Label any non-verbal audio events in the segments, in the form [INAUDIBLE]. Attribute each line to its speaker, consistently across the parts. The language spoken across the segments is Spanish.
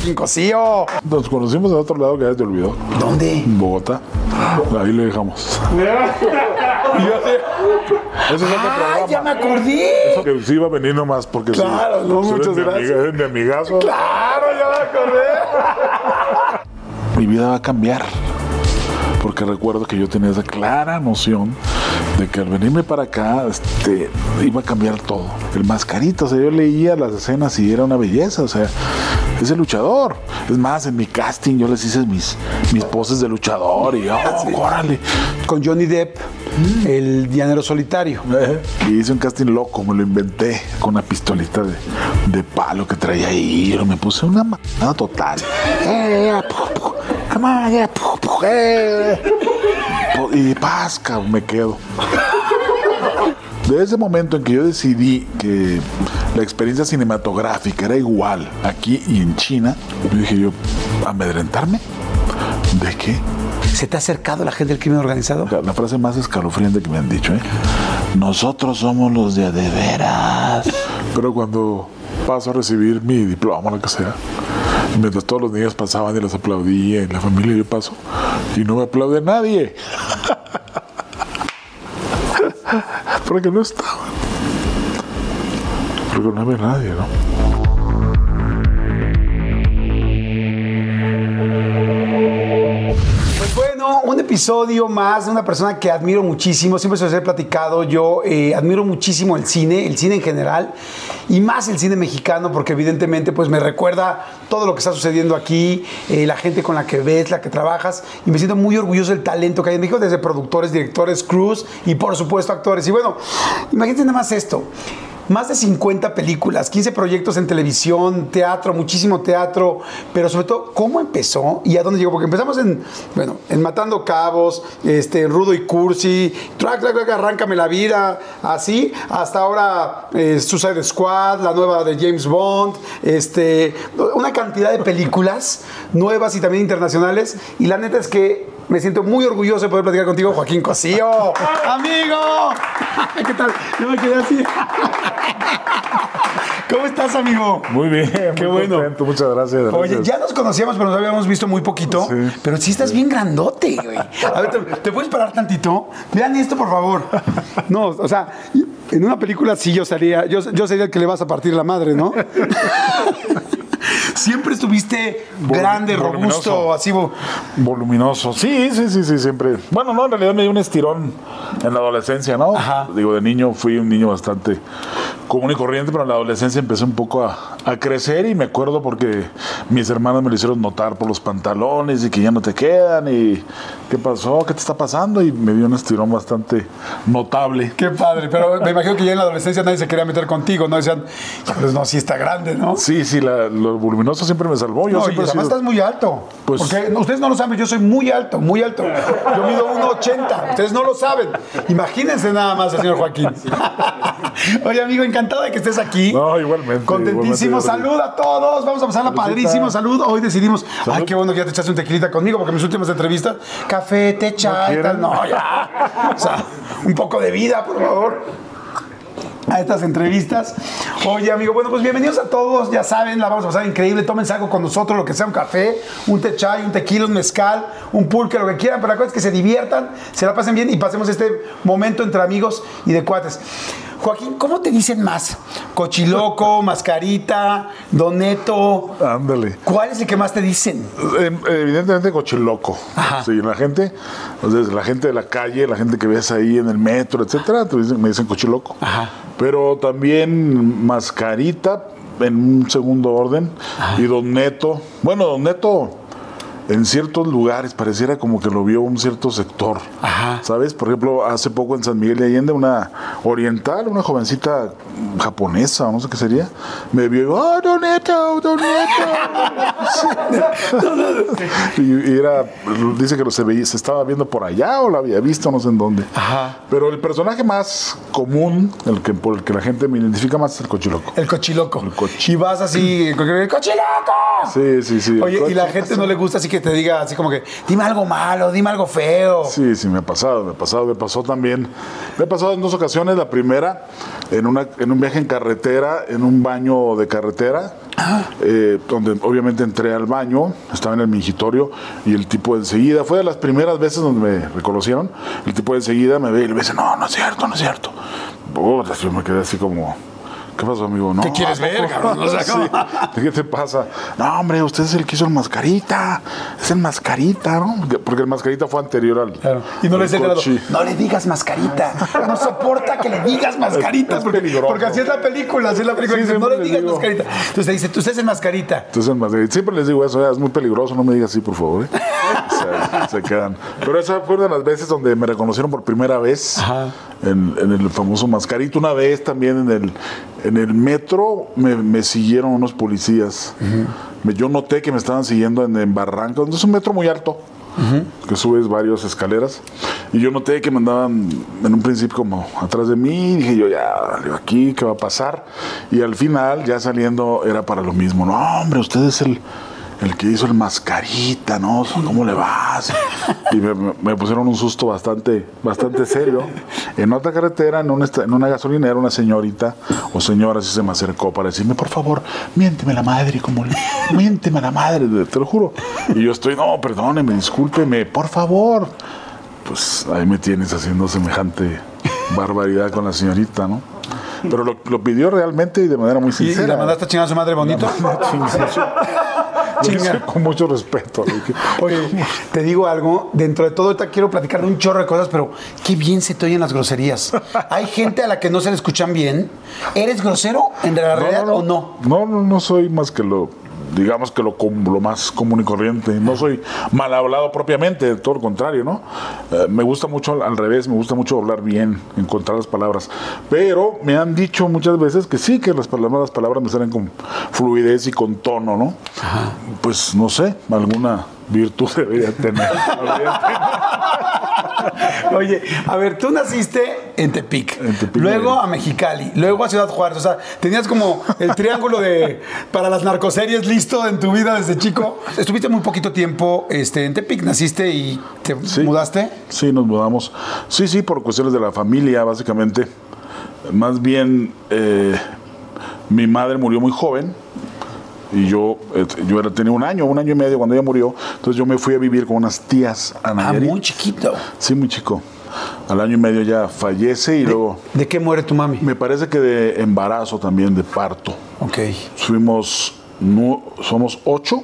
Speaker 1: Joaquín Cosío.
Speaker 2: Nos conocimos en otro lado que ya te olvidó.
Speaker 1: ¿Dónde?
Speaker 2: En Bogotá. Ahí le dejamos. [LAUGHS] Ese es otro
Speaker 1: ¡Ay,
Speaker 2: programa.
Speaker 1: ya me acordé!
Speaker 2: Que sí iba a venir nomás porque sí.
Speaker 1: Claro, no,
Speaker 2: Tú eres
Speaker 1: muchas
Speaker 2: mi
Speaker 1: gracias.
Speaker 2: amiga, mi amigazo.
Speaker 1: ¡Claro, ya me acordé! [LAUGHS]
Speaker 2: Mi vida va a cambiar. Porque recuerdo que yo tenía esa clara noción de que al venirme para acá este, iba a cambiar todo. El mascarito, o sea, yo leía las escenas y era una belleza, o sea, es el luchador. Es más, en mi casting yo les hice mis, mis poses de luchador y, oh, órale.
Speaker 1: Con Johnny Depp, el llanero solitario.
Speaker 2: Y hice un casting loco, me lo inventé con una pistolita de, de palo que traía ahí. Me puse una manada total. [LAUGHS] Eh, eh, eh, eh. [LAUGHS] Y pasca, me quedo. Desde ese momento en que yo decidí que la experiencia cinematográfica era igual aquí y en China, yo dije yo, ¿amedrentarme? ¿De qué?
Speaker 1: ¿Se te ha acercado la gente del crimen organizado?
Speaker 2: La, frase más escalofriante que me han dicho, ¿eh? Nosotros somos los de a de veras. Pero cuando paso a recibir mi diploma, lo que sea, mientras todos los niños pasaban y les aplaudía, y la familia yo paso, y no me aplaude nadie. [LAUGHS] Porque no estaban. Porque no había nadie, ¿no?
Speaker 1: Un episodio más de una persona que admiro muchísimo, siempre se los he platicado, yo eh, admiro muchísimo el cine, el cine en general, y más el cine mexicano, porque evidentemente pues me recuerda todo lo que está sucediendo aquí, eh, la gente con la que ves, la que trabajas, y me siento muy orgulloso del talento que hay en México, desde productores, directores, crews, y por supuesto actores. Y bueno, imagínate nada más esto. Más de 50 películas, 15 proyectos en televisión, teatro, muchísimo teatro, pero sobre todo, ¿cómo empezó y a dónde llegó? Porque empezamos en, bueno, en Matando Cabos, este, Rudo y Cursi, track, track, track, Arráncame la vida, así, hasta ahora eh, Suicide Squad, la nueva de James Bond, este, una cantidad de películas nuevas y también internacionales, y la neta es que me siento muy orgulloso de poder platicar contigo, Joaquín Cosío. [LAUGHS] ¡Amigo! [LAUGHS] ¿Qué tal? Yo me quedé así. [LAUGHS] ¿Cómo estás, amigo?
Speaker 2: Muy bien,
Speaker 1: Qué
Speaker 2: muy
Speaker 1: bueno.
Speaker 2: contento, muchas gracias.
Speaker 1: Oye, ya nos conocíamos, pero nos habíamos visto muy poquito.
Speaker 2: Sí.
Speaker 1: Pero sí estás bien grandote, güey. A ver, ¿te, te puedes parar tantito? Vean esto, por favor. No, o sea, en una película sí yo sería, yo, yo sería el que le vas a partir la madre, ¿no? [LAUGHS] Siempre estuviste grande,
Speaker 2: voluminoso.
Speaker 1: robusto, así.
Speaker 2: Voluminoso. Sí, sí, sí, sí, siempre. Bueno, no, en realidad me dio un estirón en la adolescencia, ¿no?
Speaker 1: Ajá.
Speaker 2: Digo, de niño fui un niño bastante común y corriente, pero en la adolescencia empecé un poco a, a crecer y me acuerdo porque mis hermanos me lo hicieron notar por los pantalones y que ya no te quedan y qué pasó, qué te está pasando y me dio un estirón bastante notable.
Speaker 1: Qué padre, pero me imagino que ya en la adolescencia nadie se quería meter contigo, ¿no? Decían, pues no, sí está grande, ¿no?
Speaker 2: Sí, sí, la- lo voluminoso siempre me salvó. Yo
Speaker 1: No, y
Speaker 2: siempre he
Speaker 1: además
Speaker 2: sido-
Speaker 1: estás muy alto.
Speaker 2: Pues-
Speaker 1: porque ustedes no lo saben, yo soy muy alto, muy alto. Yo mido 1,80. Ustedes no lo saben. Imagínense nada más, señor Joaquín. [LAUGHS] Oye, amigo, encantado de que estés aquí.
Speaker 2: No, igualmente,
Speaker 1: Contentísimo.
Speaker 2: igualmente,
Speaker 1: Salud a todos. Vamos a pasarla
Speaker 2: Saludcita.
Speaker 1: padrísimo. Salud. Hoy decidimos. Ay, qué bueno que ya te echaste un tequilita conmigo, porque mis últimas entrevistas, café, tal. No, ya. O sea, un poco de vida, por favor a estas entrevistas. Oye, amigo, bueno, pues bienvenidos a todos. Ya saben, la vamos a pasar increíble. Tómense algo con nosotros, lo que sea, un café, un té chai, un tequila, un mezcal, un pulque, lo que quieran. Pero la cosa es que se diviertan, se la pasen bien y pasemos este momento entre amigos y de cuates. Joaquín, ¿cómo te dicen más? Cochiloco, Mascarita, Doneto.
Speaker 2: Ándale.
Speaker 1: ¿Cuál es el que más te dicen?
Speaker 2: Eh, Evidentemente cochiloco.
Speaker 1: Ajá.
Speaker 2: Sí, la gente, entonces, la gente de la calle, la gente que ves ahí en el metro, etcétera, te dicen- me dicen cochiloco.
Speaker 1: Ajá.
Speaker 2: Pero también mascarita en un segundo orden y Don Neto. Bueno, Don Neto en ciertos lugares pareciera como que lo vio un cierto sector.
Speaker 1: Ajá.
Speaker 2: ¿Sabes? Por ejemplo, hace poco en San Miguel de Allende, una oriental, una jovencita japonesa, o no sé qué sería, me vio y dijo, ¡Oh, Don Neto, Don Neto! [LAUGHS] y, y era, dice que lo se, veía, se estaba viendo por allá o la había visto, no sé en dónde.
Speaker 1: Ajá.
Speaker 2: Pero el personaje más común, el que, por el que la gente me identifica más, es el cochiloco.
Speaker 1: El cochiloco.
Speaker 2: El cochi-
Speaker 1: Y vas así, ¡el cochiloco!
Speaker 2: Sí, sí, sí.
Speaker 1: Oye, y la gente no le gusta así que te diga así como que, dime algo malo, dime algo feo.
Speaker 2: Sí, sí, me ha pasado, me ha pasado, me pasó también. Me ha pasado en dos ocasiones. La primera, en, una, en un viaje en carretera, en un baño de carretera, eh, donde obviamente entré al baño, estaba en el mingitorio y el tipo enseguida, fue de las primeras veces donde me reconocieron, el tipo enseguida me ve y le dice, no, no es cierto, no es cierto. Yo me quedé así como... ¿Qué pasó, amigo? No,
Speaker 1: ¿Qué quieres ver, cabrón? O sea, [LAUGHS]
Speaker 2: Sí.
Speaker 1: ¿cómo?
Speaker 2: ¿Qué te pasa? No, hombre, usted es el que hizo el mascarita. Es el mascarita, ¿no? Porque- el mascarita fue anterior al.
Speaker 1: Claro. Y no le. No le digas mascarita. No soporta que le digas mascarita.
Speaker 2: Es-
Speaker 1: porque, porque así es la película, así es la película.
Speaker 2: Sí,
Speaker 1: Dice, no le digas
Speaker 2: digo.
Speaker 1: mascarita. Entonces dice, tú usted es el mascarita.
Speaker 2: Entonces, el mascarita. Siempre les digo eso, "Ya, es muy peligroso, no me digas así, por favor. ¿eh?". [LAUGHS] se, se quedan. Pero esa fue una de las veces donde me reconocieron por primera vez
Speaker 1: Ajá.
Speaker 2: en, en el famoso mascarito. Una vez también en el, en el metro me, me siguieron unos policías. Yo noté que me estaban siguiendo en, en Barranca, donde es un metro muy alto. que subes varias escaleras y yo noté que me andaban en un principio como atrás de mí y dije yo ya aquí qué va a pasar y al final ya saliendo era para lo mismo no hombre usted es el el que hizo el mascarita, ¿no? ¿Cómo le vas? Y me, pusieron un susto bastante, bastante serio. En otra carretera, en una, en una gasolinera, una señorita o señora sí se me acercó para decirme, por favor, miénteme la madre, como le, miénteme la madre, te lo juro. Y yo estoy, no, perdóneme, discúlpeme, por favor. Pues ahí me tienes haciendo semejante barbaridad con la señorita, ¿no? Pero lo, lo pidió realmente y de manera muy
Speaker 1: ¿Y, y
Speaker 2: sincera.
Speaker 1: la mandaste a chingar a su madre bonito? [LAUGHS]
Speaker 2: Con mucho respeto.
Speaker 1: Oye, te digo algo, dentro de todo ahorita quiero platicar de un chorro de cosas, pero qué bien se te oyen las groserías. Hay gente a la que no se le escuchan bien. ¿Eres grosero en la realidad o no?
Speaker 2: No, no, no soy más que lo, digamos que lo, lo más común y corriente. No soy mal hablado propiamente, todo lo contrario, ¿no? Eh, me gusta mucho al- al revés, me gusta mucho hablar bien, encontrar las palabras. Pero me han dicho muchas veces que sí, que las palabras, las palabras me salen con fluidez y con tono, ¿no? Pues no sé, alguna virtud debería tener. [LAUGHS]
Speaker 1: Oye, a ver, tú naciste en Tepic,
Speaker 2: En Tepic,
Speaker 1: luego a Mexicali, luego a Ciudad Juárez. O sea, tenías como el triángulo de para las narcoseries listo en tu vida desde chico. Estuviste muy poquito tiempo este, en Tepic, naciste y te
Speaker 2: Sí.
Speaker 1: mudaste.
Speaker 2: Sí, nos mudamos. Sí, sí, por cuestiones de la familia, básicamente. Más bien, eh, mi madre murió muy joven y yo, eh, yo era, tenía un año, un año y medio cuando ella murió. Entonces yo me fui a vivir con unas tías a
Speaker 1: Ah, muy chiquito.
Speaker 2: Sí, muy chico. Al año y medio ya fallece y luego
Speaker 1: ¿De qué muere tu mami?
Speaker 2: me parece que de embarazo también, de parto.
Speaker 1: Ok.
Speaker 2: Fuimos, nu- somos ocho,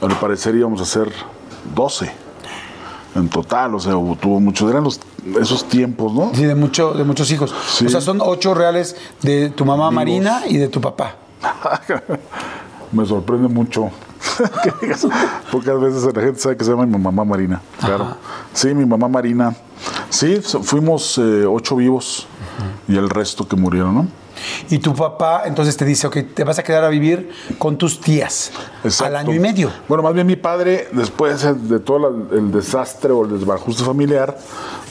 Speaker 2: al parecer íbamos a ser doce en total, o sea, hubo- tuvo muchos, eran los, esos tiempos, ¿no?
Speaker 1: Sí, de, mucho, de muchos hijos.
Speaker 2: Sí.
Speaker 1: O sea, son ocho reales de tu mamá Marina y de tu papá. [LAUGHS]
Speaker 2: Me sorprende mucho. [LAUGHS] que digas, Pocas veces la gente sabe que se llama mi mamá Marina. Claro. Sí, mi mamá Marina. Sí, fuimos eh, ocho vivos y el resto que murieron, ¿no?
Speaker 1: Y tu papá entonces te dice, ok, te vas a quedar a vivir con tus tías
Speaker 2: Exacto.
Speaker 1: al año y medio.
Speaker 2: Bueno, más bien mi padre, después de todo la- el desastre o el desbarajuste familiar,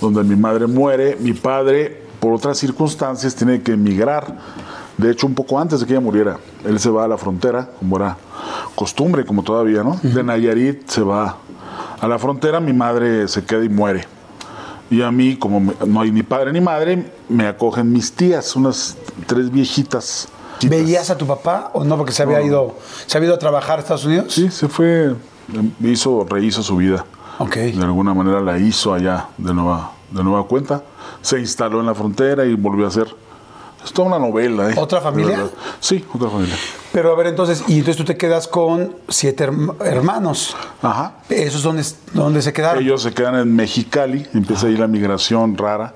Speaker 2: donde mi madre muere, mi padre, por otras circunstancias, tiene que emigrar. De hecho, un poco antes de que ella muriera, él se va a la frontera, como era costumbre, como todavía, ¿no? De Nayarit se va a la frontera, mi madre se queda y muere. Y a mí, como no hay ni padre ni madre, me acogen mis tías, unas tres viejitas.
Speaker 1: ¿Veías a tu papá o no? Porque se había ido, se había ido a trabajar a Estados Unidos.
Speaker 2: Sí, se fue, hizo, rehizo su vida.
Speaker 1: Ok.
Speaker 2: De alguna manera la hizo allá de nueva, de nueva cuenta. Se instaló en la frontera y volvió a hacer Es toda una novela. ¿eh?
Speaker 1: ¿Otra familia?
Speaker 2: Sí, otra familia.
Speaker 1: Pero a ver, entonces, y entonces tú te quedas con siete herm- hermanos.
Speaker 2: Ajá.
Speaker 1: ¿Esos dónde, dónde se quedaron?
Speaker 2: Ellos se quedan en Mexicali, empieza ahí la migración rara,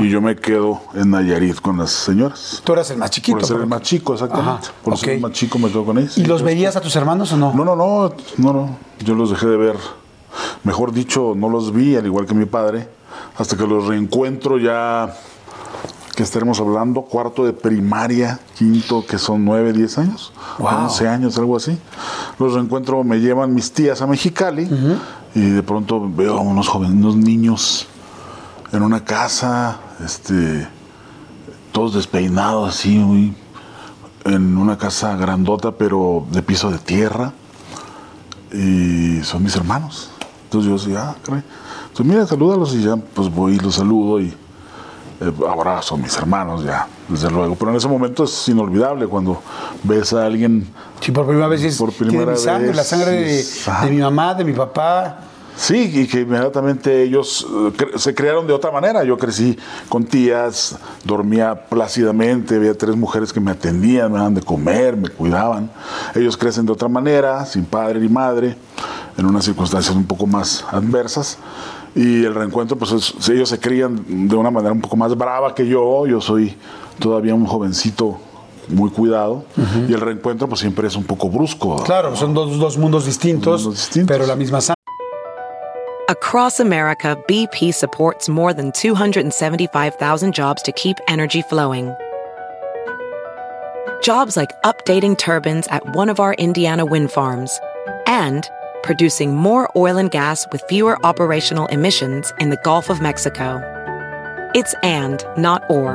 Speaker 2: y yo me quedo en Nayarit con las señoras.
Speaker 1: Tú eras el más chiquito.
Speaker 2: Por ser el más chico, exactamente.
Speaker 1: Ajá,
Speaker 2: Por ser el más chico me quedo con ellos.
Speaker 1: ¿Y los veías a tus hermanos o no?
Speaker 2: No, no, no, no, no. Yo los dejé de ver. Mejor dicho, no los vi, al igual que mi padre, hasta que los reencuentro ya, que estaremos hablando, cuarto de primaria, quinto, que son nueve, diez años,
Speaker 1: Wow.
Speaker 2: 11 años, algo así. Los reencuentro, me llevan mis tías a Mexicali y de pronto veo a unos jóvenes, unos niños en una casa, este, todos despeinados así, muy, en una casa grandota, pero de piso de tierra y son mis hermanos. Entonces yo decía, ah, caray. Entonces mira, salúdalos y ya, pues voy y los saludo y eh, ahora son mis hermanos ya, desde luego. Pero en ese momento es inolvidable cuando ves a alguien,
Speaker 1: Sí, por primera vez dices,
Speaker 2: Por
Speaker 1: tiene
Speaker 2: primera
Speaker 1: mi sangre,
Speaker 2: vez,
Speaker 1: la sangre de, de mi mamá, de mi papá.
Speaker 2: sí, y que inmediatamente ellos eh, cre- se crearon de otra manera. Yo crecí con tías, dormía plácidamente, había tres mujeres que me atendían, me daban de comer, me cuidaban. Ellos crecen de otra manera, sin padre ni madre, en unas circunstancias un poco más adversas. Y el reencuentro, pues es- ellos se crían de una manera un poco más brava que yo. Yo soy todavía un jovencito muy cuidado. Y el reencuentro, pues siempre es un poco brusco.
Speaker 1: Claro, son dos, dos mundos distintos,
Speaker 2: mundos distintos.
Speaker 1: pero la misma sangre.
Speaker 3: Across America, BP supports more than 275,000 jobs to keep energy flowing. Jobs like updating turbines at one of our Indiana wind farms and producing more oil and gas with fewer operational emissions in the Gulf of Mexico. It's and, not or.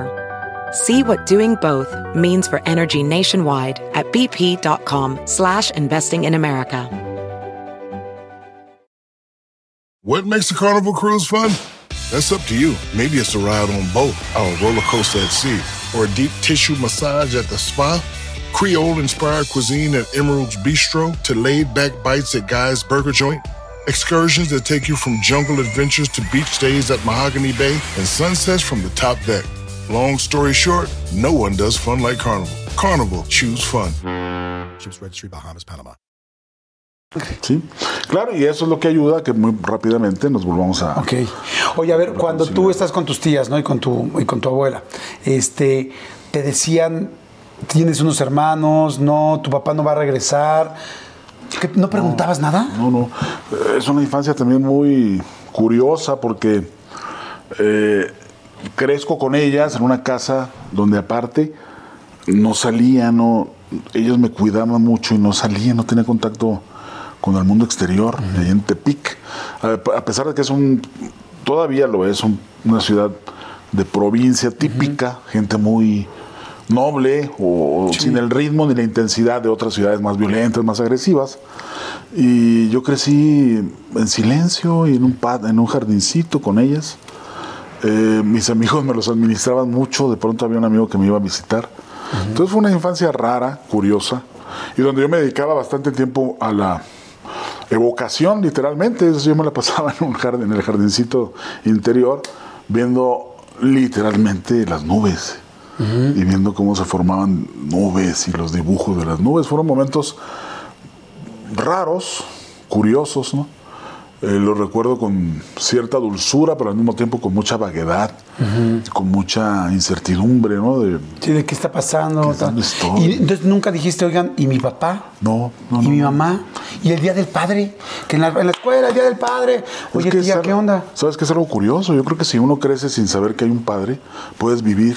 Speaker 3: See what doing both means for energy nationwide at bp.com slash investing in America.
Speaker 4: What makes a carnival cruise fun? That's up to you. Maybe it's a ride on boat, a roller coaster at sea, or a deep tissue massage at the spa. Creole inspired cuisine at Emerald's Bistro to laid back bites at Guy's Burger Joint. Excursions that take you from jungle adventures to beach stays at Mahogany Bay and sunsets from the top deck. Long story short, no one does fun like Carnival. Carnival, choose fun.
Speaker 5: Ships Registry, Bahamas, Panama.
Speaker 2: Sí, claro, y eso es lo que ayuda a que muy rápidamente nos volvamos a...
Speaker 1: Ok. Oye, a ver, cuando tú estás con tus tías, ¿no? Y con tu, y con tu abuela, este, te decían, tienes unos hermanos, no, tu papá no va a regresar. ¿Qué, ¿No preguntabas nada?
Speaker 2: No, no. Es una infancia también muy curiosa porque eh, crezco con ellas en una casa donde aparte no salía, no, ellos me cuidaban mucho y no salía, no tenía contacto con el mundo exterior, ahí en Tepic. A, a pesar de que es un, todavía lo es, un- una ciudad de provincia típica, gente muy noble o sin el ritmo ni la intensidad de otras ciudades más violentas, más agresivas. Y yo crecí en silencio y en un, pad- en un jardincito con ellas. Eh, mis amigos me los administraban mucho, de pronto había un amigo que me iba a visitar. Entonces fue una infancia rara, curiosa, y donde yo me dedicaba bastante tiempo a la evocación, literalmente. Eso yo me la pasaba [LAUGHS] en, un jardín, en el jardincito interior, viendo literalmente las nubes y viendo cómo se formaban nubes y los dibujos de las nubes. Fueron momentos raros, curiosos, ¿no? Eh, lo recuerdo con cierta dulzura, pero al mismo tiempo con mucha vaguedad, con mucha incertidumbre, ¿no? De,
Speaker 1: Sí, ¿de qué está pasando?
Speaker 2: ¿Qué- estoy?
Speaker 1: Y entonces nunca dijiste, oigan, ¿y mi papá?
Speaker 2: no, no,
Speaker 1: ¿Y
Speaker 2: no,
Speaker 1: mi
Speaker 2: no.
Speaker 1: mamá? ¿Y el día del padre? Que en la, en la escuela, el día del padre.
Speaker 2: Es
Speaker 1: Oye,
Speaker 2: es
Speaker 1: tía,
Speaker 2: algo-
Speaker 1: ¿qué onda?
Speaker 2: ¿Sabes qué es algo curioso? Yo creo que si uno crece sin saber que hay un padre, puedes vivir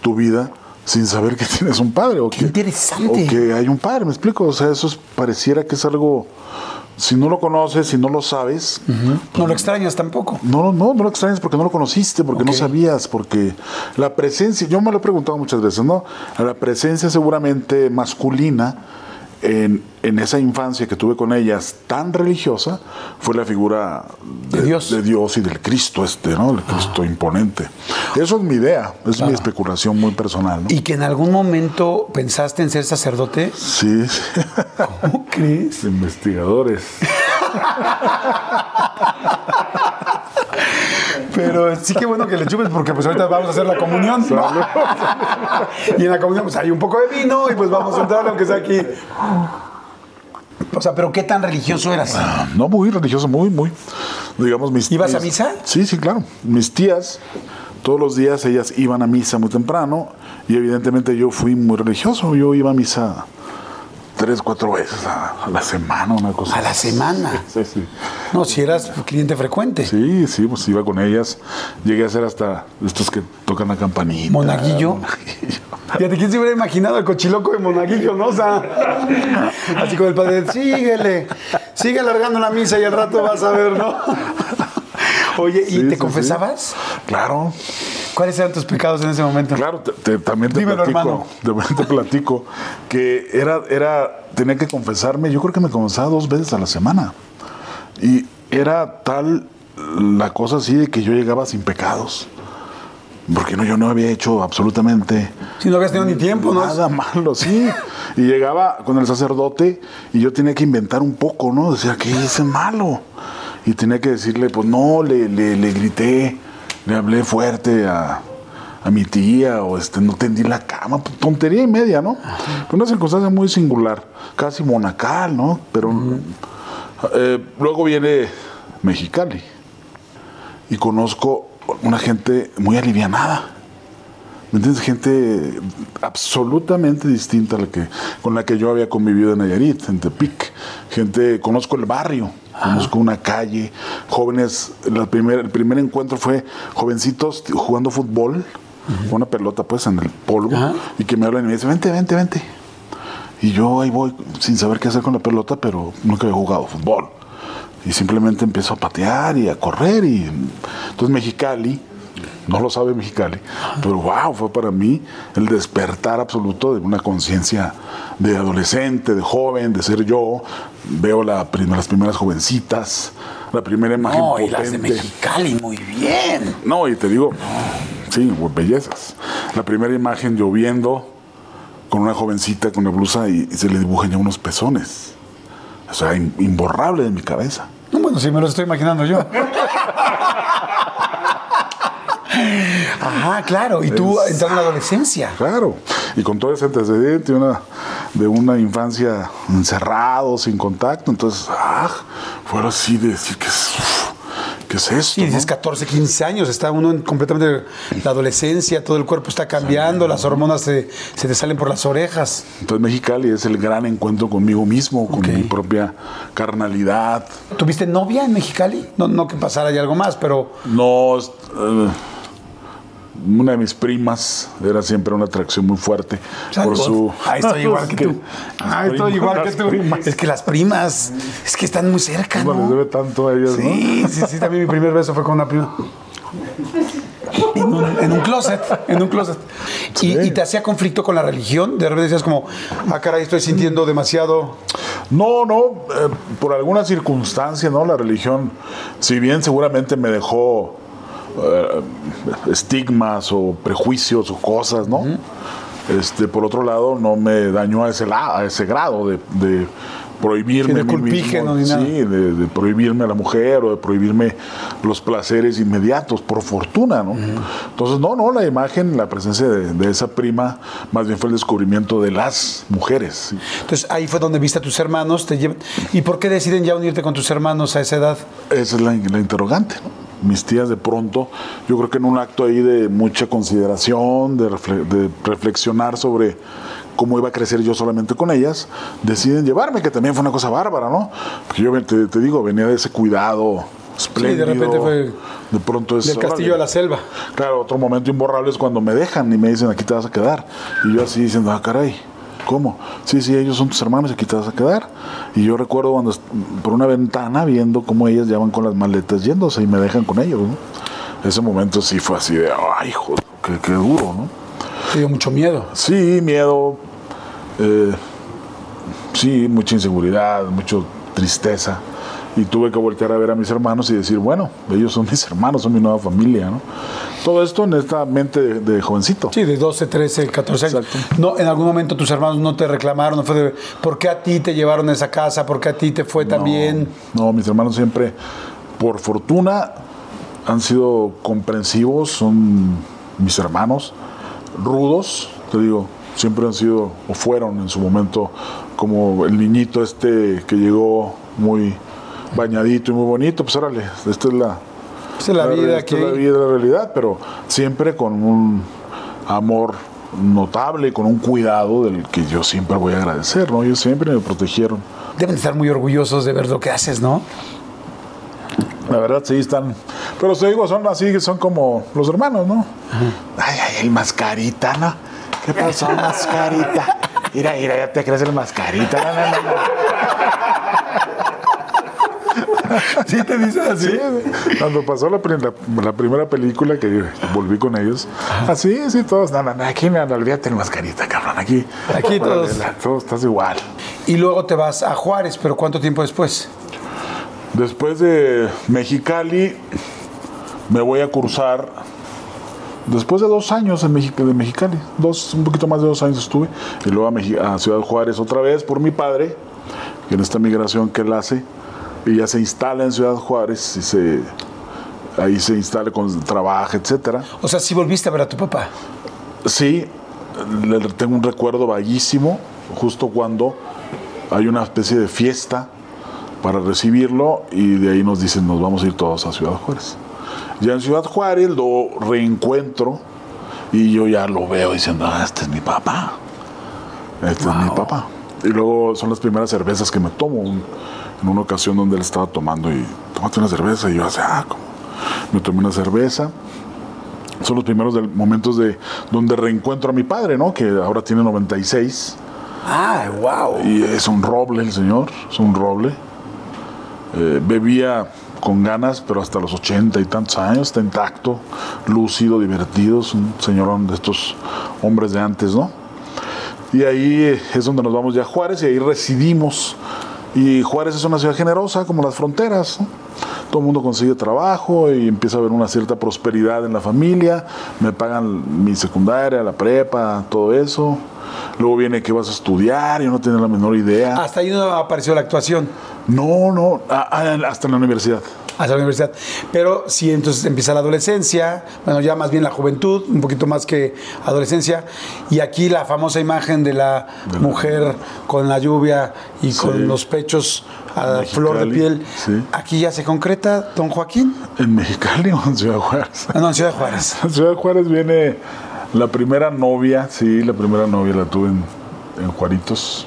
Speaker 2: tu vida sin saber que [LAUGHS] tienes un padre. O
Speaker 1: Qué
Speaker 2: que,
Speaker 1: interesante.
Speaker 2: O que hay un padre, ¿me explico? O sea, eso es- pareciera que es algo... Si no lo conoces, si no lo sabes,
Speaker 1: No lo extrañas tampoco.
Speaker 2: no, no, no lo extrañas porque no lo conociste, porque no sabías, porque la presencia, yo me lo he preguntado muchas veces, ¿no? La presencia seguramente masculina en, en esa infancia que tuve con ellas tan religiosa fue la figura
Speaker 1: De Dios.
Speaker 2: de Dios y del Cristo este, ¿no? El Cristo imponente. Eso es mi idea, es mi especulación muy personal, ¿no?
Speaker 1: ¿Y que en algún momento pensaste en ser sacerdote?
Speaker 2: Sí, sí.
Speaker 1: ¿Cómo crees? [LAUGHS]
Speaker 2: investigadores. [LAUGHS]
Speaker 1: Pero sí que bueno que le chupes porque pues ahorita vamos a hacer la comunión. ¿no? [LAUGHS] y en la comunión pues hay un poco de vino y pues vamos a entrar aunque sea aquí. O sea, pero ¿qué tan religioso eras?
Speaker 2: No, muy religioso, muy, muy. Digamos, mis
Speaker 1: ¿Ibas a
Speaker 2: mis-
Speaker 1: misa?
Speaker 2: Sí, sí, claro. Mis tías, todos los días ellas iban a misa muy temprano y evidentemente yo fui muy religioso. Yo iba a misa tres, cuatro veces a, a la semana, una cosa
Speaker 1: A la semana.
Speaker 2: Sí, sí.
Speaker 1: No, si eras cliente frecuente.
Speaker 2: Sí, sí, pues iba con ellas. Llegué a ser hasta estos que tocan la campanita.
Speaker 1: ¿Monaguillo?
Speaker 2: Monaguillo.
Speaker 1: Fíjate, ¿quién se hubiera imaginado el cochiloco de Monaguillo, no? O sea, así con el padre, síguele, sigue alargando la misa y al rato vas a ver, ¿no? [LAUGHS] Oye, ¿y
Speaker 2: Sí,
Speaker 1: te
Speaker 2: sí,
Speaker 1: confesabas?
Speaker 2: Claro,
Speaker 1: ¿Cuáles eran tus pecados en ese momento?
Speaker 2: Claro, te- te- también te
Speaker 1: Dímelo,
Speaker 2: platico, te platico que era, era, tenía que confesarme, yo creo que me confesaba dos veces a la semana. Y era tal la cosa así de que yo llegaba sin pecados. Porque no, yo no había hecho absolutamente
Speaker 1: Si no habías tenido ni tiempo, ¿no?
Speaker 2: nada malo, sí. Y llegaba con el sacerdote y yo tenía que inventar un poco, ¿no? Decía, ¿qué hice malo? Y tenía que decirle, pues no, le, le, le grité, le hablé fuerte a, a mi tía, o este, no tendí la cama, pues, tontería y media, ¿no? Fue una circunstancia muy singular, casi monacal, ¿no? Pero eh, luego viene Mexicali y conozco una gente muy alivianada. ¿Me entiendes? Gente absolutamente distinta a la que, con la que yo había convivido en Nayarit, en Tepic. Gente, conozco el barrio, conozco una calle, jóvenes, la primer, el primer encuentro fue jovencitos jugando fútbol, con una pelota pues en el polvo,
Speaker 1: Ajá.
Speaker 2: y que me hablan y me dicen, vente, vente, vente. Y yo ahí voy sin saber qué hacer con la pelota, pero nunca había jugado fútbol. Y simplemente empiezo a patear y a correr. Y entonces Mexicali, no lo sabe Mexicali, pero wow, fue para mí el despertar absoluto de una conciencia de adolescente, de joven, de ser yo. Veo la prim- las primeras jovencitas, la primera imagen
Speaker 1: No, y las de. Mexicali, muy bien.
Speaker 2: No, y te digo, sí, bellezas. La primera imagen lloviendo con una jovencita con una blusa y, y se le dibujan ya unos pezones. O sea, im- imborrable de mi cabeza.
Speaker 1: No, bueno, sí me lo estoy imaginando yo. [LAUGHS] Ajá, claro. Y tú
Speaker 2: Es-
Speaker 1: entraste en la adolescencia.
Speaker 2: Claro. Y con todo ese antecedente una, de una infancia encerrado, sin contacto. Entonces, ah, fue así de decir, ¿qué es, ¿qué es esto?
Speaker 1: Y dices
Speaker 2: no?
Speaker 1: 14, 15 años, está uno en completamente la adolescencia, todo el cuerpo está cambiando, las hormonas se, se te salen por las orejas.
Speaker 2: Entonces, Mexicali es el gran encuentro conmigo mismo, con mi propia carnalidad,
Speaker 1: ¿Tuviste novia en Mexicali? No, no que pasara ya algo más, pero
Speaker 2: No, eh, una de mis primas era siempre una atracción muy fuerte por su.
Speaker 1: Ahí estoy [LAUGHS] igual que tú. Ahí estoy igual que tú.
Speaker 2: primas.
Speaker 1: Es que las primas, es que están muy cerca,
Speaker 2: Uno les
Speaker 1: ¿no?
Speaker 2: debe tanto a ellas,
Speaker 1: Sí, sí, sí, también mi primer beso fue con una prima. En un, en un closet, en un closet. Y, y te hacía conflicto con la religión. De repente decías como, ah, caray, estoy sintiendo demasiado.
Speaker 2: ¿no? No, no, eh, por alguna circunstancia, ¿no? La religión, si bien seguramente me dejó eh, estigmas o prejuicios o cosas, ¿no? Este, por otro lado, no me dañó a ese, la- a ese grado de, de prohibirme
Speaker 1: Sí,
Speaker 2: mismo,
Speaker 1: ni nada.
Speaker 2: sí, de, de prohibirme a la mujer o de prohibirme los placeres inmediatos, por fortuna, ¿no? Entonces, no, no, la imagen, la presencia de, de esa prima, más bien fue el descubrimiento de las mujeres. ¿sí?
Speaker 1: Entonces ahí fue donde viste a tus hermanos. Te llevan- ¿Y por qué deciden ya unirte con tus hermanos a esa edad?
Speaker 2: Esa es la, la interrogante. ¿no? Mis tías de pronto, yo creo que en un acto ahí de mucha consideración, de, refle- de reflexionar sobre cómo iba a crecer yo solamente con ellas, deciden llevarme, que también fue una cosa bárbara, ¿no? Porque yo te, te digo, venía de ese cuidado espléndido.
Speaker 1: repente fue
Speaker 2: de pronto es,
Speaker 1: Del castillo a la selva.
Speaker 2: Claro, otro momento imborrable es cuando me dejan y me dicen, aquí te vas a quedar. Y yo así diciendo, ah, caray, ¿cómo? Sí, sí, ellos son tus hermanos y aquí te vas a quedar. Y yo recuerdo cuando por una ventana viendo cómo ellas ya van con las maletas yéndose y me dejan con ellos, ¿no? Ese momento sí fue así de, ay, joder, qué, qué duro, ¿no?
Speaker 1: Te dio mucho miedo.
Speaker 2: Sí, miedo, eh, sí, mucha inseguridad, mucha tristeza. Y tuve que voltear a ver a mis hermanos y decir, bueno, ellos son mis hermanos, son mi nueva familia, ¿no? Todo esto en esta mente de, de jovencito.
Speaker 1: Sí, de 12, 13, 14 años.
Speaker 2: Exacto.
Speaker 1: No, en algún momento tus hermanos no te reclamaron, no fue de, ¿por qué a ti te llevaron a esa casa? ¿Por qué a ti te fue tan bien?
Speaker 2: No, mis hermanos siempre, por fortuna, han sido comprensivos, son mis hermanos, rudos, te digo, siempre han sido o fueron en su momento como el niñito este que llegó muy bañadito y muy bonito, pues órale, esta es la,
Speaker 1: Esa es la vida
Speaker 2: esta es la vida, la realidad, pero siempre con un amor notable, con un cuidado del que yo siempre voy a agradecer, ¿no? Ellos siempre me protegieron.
Speaker 1: Deben estar muy orgullosos de ver lo que haces, ¿no?
Speaker 2: La verdad, sí, están. Pero te digo, son así, son como los hermanos, ¿no? Ay, ay, el mascarita, ¿no? ¿Qué pasó, mascarita? Mira, mira, ya te crees el mascarita. No, no, no. [LAUGHS]
Speaker 1: Sí, te dicen así.
Speaker 2: Sí, cuando pasó la, pri- la- la primera película que volví con ellos, así, sí, todos, no, no, no, aquí no, olvídate el mascarita, cabrón, aquí.
Speaker 1: Aquí todos.
Speaker 2: Todos estás igual.
Speaker 1: Y luego te vas a Juárez, pero ¿cuánto tiempo después?
Speaker 2: Después de Mexicali, me voy a cursar. Después de dos años en Mexi- de Mexicali, dos, un poquito más de dos años estuve, y luego a, Mexi- a Ciudad Juárez otra vez por mi padre, en esta migración que él hace, y ya se instala en Ciudad Juárez, y se, ahí se instala con trabajo, etcétera.
Speaker 1: O sea, sí volviste a ver a tu papá.
Speaker 2: Sí, le- tengo un recuerdo vaguísimo, justo cuando hay una especie de fiesta para recibirlo y de ahí nos dicen nos vamos a ir todos a Ciudad Juárez. Ya en Ciudad Juárez lo reencuentro y yo ya lo veo diciendo, ah, este es mi papá. Este es mi papá. Y luego son las primeras cervezas que me tomo. un- en una ocasión donde él estaba tomando y tómate una cerveza y yo así, ah, ¿cómo? Me tomé una cerveza son los primeros del- momentos de donde reencuentro a mi padre, ¿no? Que ahora tiene 96
Speaker 1: Ah, wow.
Speaker 2: y es un roble el señor, es un roble. Eh, bebía con ganas, pero hasta los 80 y tantos años, está intacto, lúcido, divertido, es un señorón de estos hombres de antes, ¿no? Y ahí eh, es donde nos vamos ya a Juárez y ahí residimos. Y Juárez es una ciudad generosa, como las fronteras. ¿no? Todo el mundo consigue trabajo y empieza a haber una cierta prosperidad en la familia. Me pagan mi secundaria, la prepa, todo eso. Luego viene que vas a estudiar, yo no tenía la menor idea.
Speaker 1: Hasta ahí no apareció la actuación,
Speaker 2: No, no, hasta en la universidad.
Speaker 1: Hasta la universidad. Pero sí, entonces empieza la adolescencia, bueno, ya más bien la juventud, un poquito más que adolescencia. Y aquí la famosa imagen de la mujer con la lluvia y con los pechos a
Speaker 2: Mexicali,
Speaker 1: flor de piel.
Speaker 2: sí.
Speaker 1: Aquí ya se concreta, don Joaquín.
Speaker 2: ¿En Mexicali o en Ciudad Juárez?
Speaker 1: Ah, no, en Ciudad Juárez. [LAUGHS]
Speaker 2: En Ciudad Juárez viene la primera novia, sí, la primera novia la tuve en, en Juaritos.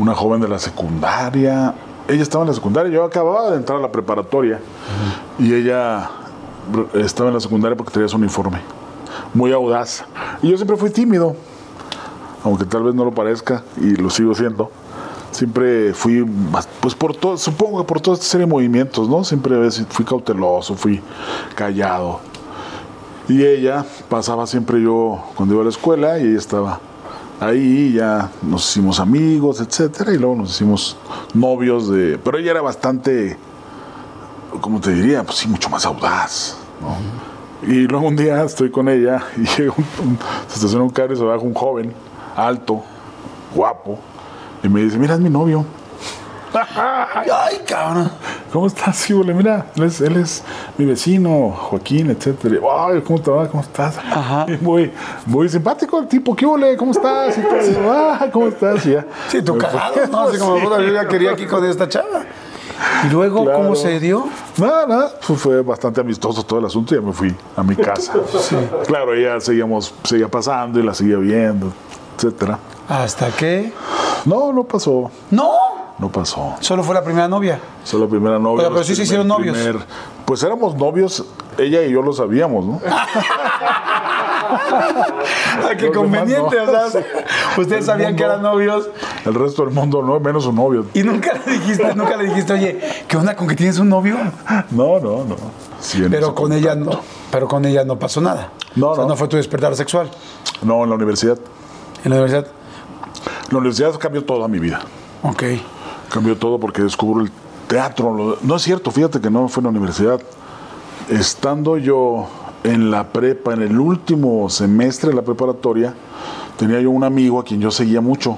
Speaker 2: Una joven de la secundaria. Ella estaba en la secundaria, yo acababa de entrar a la preparatoria y ella estaba en la secundaria porque tenía su uniforme. Muy audaz. Y yo siempre fui tímido, aunque tal vez no lo parezca y lo sigo siendo. Siempre fui, pues por todo, supongo que por toda esta serie de movimientos, ¿no? Siempre fui cauteloso, fui callado. Y ella pasaba siempre yo cuando iba a la escuela y ella estaba ahí, ya nos hicimos amigos, etcétera, y luego nos hicimos novios de. Pero ella era bastante, ¿cómo te diría? Pues sí, mucho más audaz, ¿no? Y luego un día estoy con ella [LAUGHS] y llega un, un- se estaciona un carro y se baja un joven, alto, guapo, y me dice, mira, es mi novio. [LAUGHS]
Speaker 1: Ay, cabrón.
Speaker 2: ¿Cómo estás? Sí, bole, mira, él es, él es mi vecino, Joaquín, etcétera. Ay, ¿cómo te va? ¿Cómo estás? [LAUGHS] Y muy, muy simpático el tipo, ¿qué ole? ¿Cómo estás? Y todo, "Ah, ¿cómo estás? Y ya.
Speaker 1: Sí, tú
Speaker 2: Me
Speaker 1: cagado,
Speaker 2: fue-
Speaker 1: ¿no? Así como,
Speaker 2: Sí.
Speaker 1: puta, yo ya quería aquí con esta chava. ¿Y luego
Speaker 2: Claro.
Speaker 1: cómo se dio?
Speaker 2: Nada, nada, pues fue bastante amistoso todo el asunto y ya me fui a mi casa. [LAUGHS] Claro, ella seguíamos, seguía pasando y la seguía viendo, etcétera.
Speaker 1: ¿Hasta qué?
Speaker 2: No, no pasó,
Speaker 1: No,
Speaker 2: no pasó.
Speaker 1: solo fue la primera novia.
Speaker 2: Sue la primera novia.
Speaker 1: Pero sí se hicieron novios.
Speaker 2: primer- pues éramos novios, ella y yo lo sabíamos, ¿no? [LAUGHS]
Speaker 1: Ah, qué conveniente,
Speaker 2: demás
Speaker 1: o sea, [LAUGHS]
Speaker 2: no.
Speaker 1: ustedes
Speaker 2: El
Speaker 1: sabían que eran novios
Speaker 2: El resto del mundo no, menos su novio.
Speaker 1: y nunca le dijiste, nunca le dijiste, oye, ¿qué onda con que tienes un novio?
Speaker 2: No, no, no. Sí,
Speaker 1: Pero con ella no, pero con ella no pasó nada.
Speaker 2: No,
Speaker 1: O sea,
Speaker 2: no.
Speaker 1: no fue tu despertar sexual
Speaker 2: No, en la universidad.
Speaker 1: en la universidad.
Speaker 2: La universidad cambió toda mi vida.
Speaker 1: Ok.
Speaker 2: Cambió todo porque descubro el teatro. No es cierto, fíjate que no fue en la universidad. Estando yo en la prepa, en el último semestre de la preparatoria, tenía yo un amigo a quien yo seguía mucho,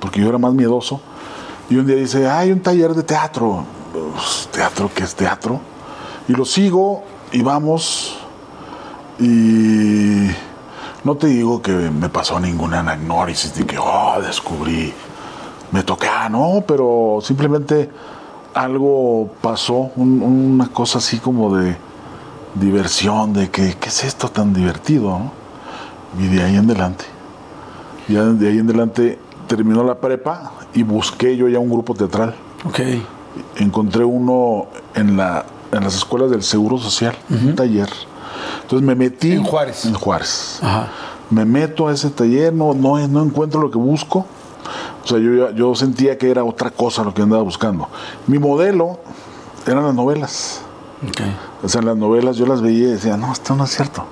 Speaker 2: porque yo era más miedoso. Y un día dice, hay un taller de teatro. Pues, ¿Teatro? ¿Qué es teatro? Y lo sigo y vamos. Y no te digo que me pasó ninguna anagnórisis de que, oh, descubrí me toca, no, pero simplemente algo pasó, un- una cosa así como de diversión, de que, ¿qué es esto tan divertido? no? Y de ahí en adelante, ya de ahí en adelante terminó la prepa y busqué yo ya un grupo teatral.
Speaker 1: Ok.
Speaker 2: Encontré uno en, la, en las escuelas del Seguro Social, un taller. Entonces me metí.
Speaker 1: En Juárez.
Speaker 2: En Juárez.
Speaker 1: Ajá.
Speaker 2: Me meto a ese taller, no, no, no encuentro lo que busco. O sea, yo, yo sentía que era otra cosa lo que andaba buscando. Mi modelo eran las novelas. O sea, las novelas yo las veía y decía, no, esto no es cierto.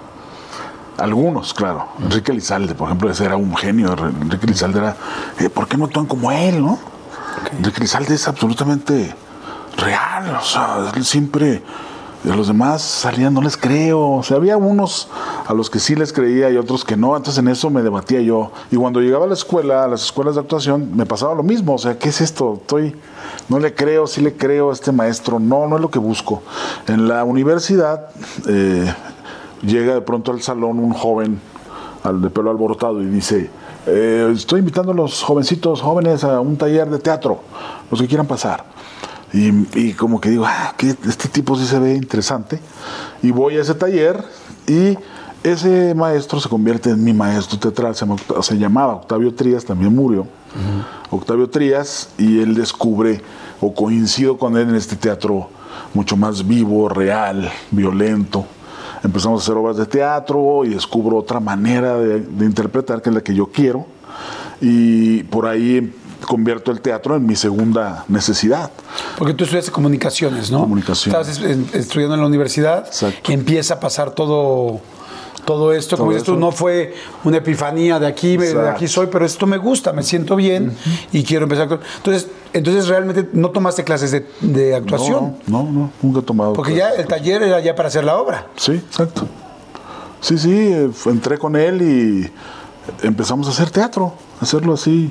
Speaker 2: Algunos, claro. Enrique Lizalde, por ejemplo, ese era un genio. Enrique Lizalde era, eh, ¿por qué no actúan como él, no? Enrique Lizalde es absolutamente real. O sea, él siempre, de los demás salían, no les creo. O sea, había unos a los que sí les creía y otros que no. Entonces en eso me debatía yo. Y cuando llegaba a la escuela, a las escuelas de actuación, me pasaba lo mismo. O sea, ¿qué es esto? Estoy, no le creo, sí le creo a este maestro. No, no es lo que busco. En la universidad, eh, llega de pronto al salón un joven al de pelo alborotado y dice, eh, estoy invitando a los jovencitos jóvenes a un taller de teatro, los que quieran pasar. Y, y como que digo, ah, que este tipo sí se ve interesante. Y voy a ese taller y ese maestro se convierte en mi maestro teatral, se, se llamaba Octavio Trías, también murió. Octavio Trías, y él descubre, o coincido con él en este teatro mucho más vivo, real, violento. Empezamos a hacer obras de teatro y descubro otra manera de, de interpretar que es la que yo quiero. Y por ahí convierto el teatro en mi segunda necesidad.
Speaker 1: Porque tú estudiaste comunicaciones, ¿no?
Speaker 2: Comunicación.
Speaker 1: Estabas estudiando en la universidad
Speaker 2: Exacto.
Speaker 1: y empieza a pasar todo, todo esto. Como dices tú, no fue una epifanía de aquí, de aquí soy, pero esto me gusta, me siento bien y quiero empezar actuar. Entonces, entonces realmente no tomaste clases de, de actuación.
Speaker 2: No, no, no, nunca he tomado.
Speaker 1: Porque ya el taller era ya para hacer la obra.
Speaker 2: Sí, exacto. Sí, sí, eh, entré con él y empezamos a hacer teatro, hacerlo así,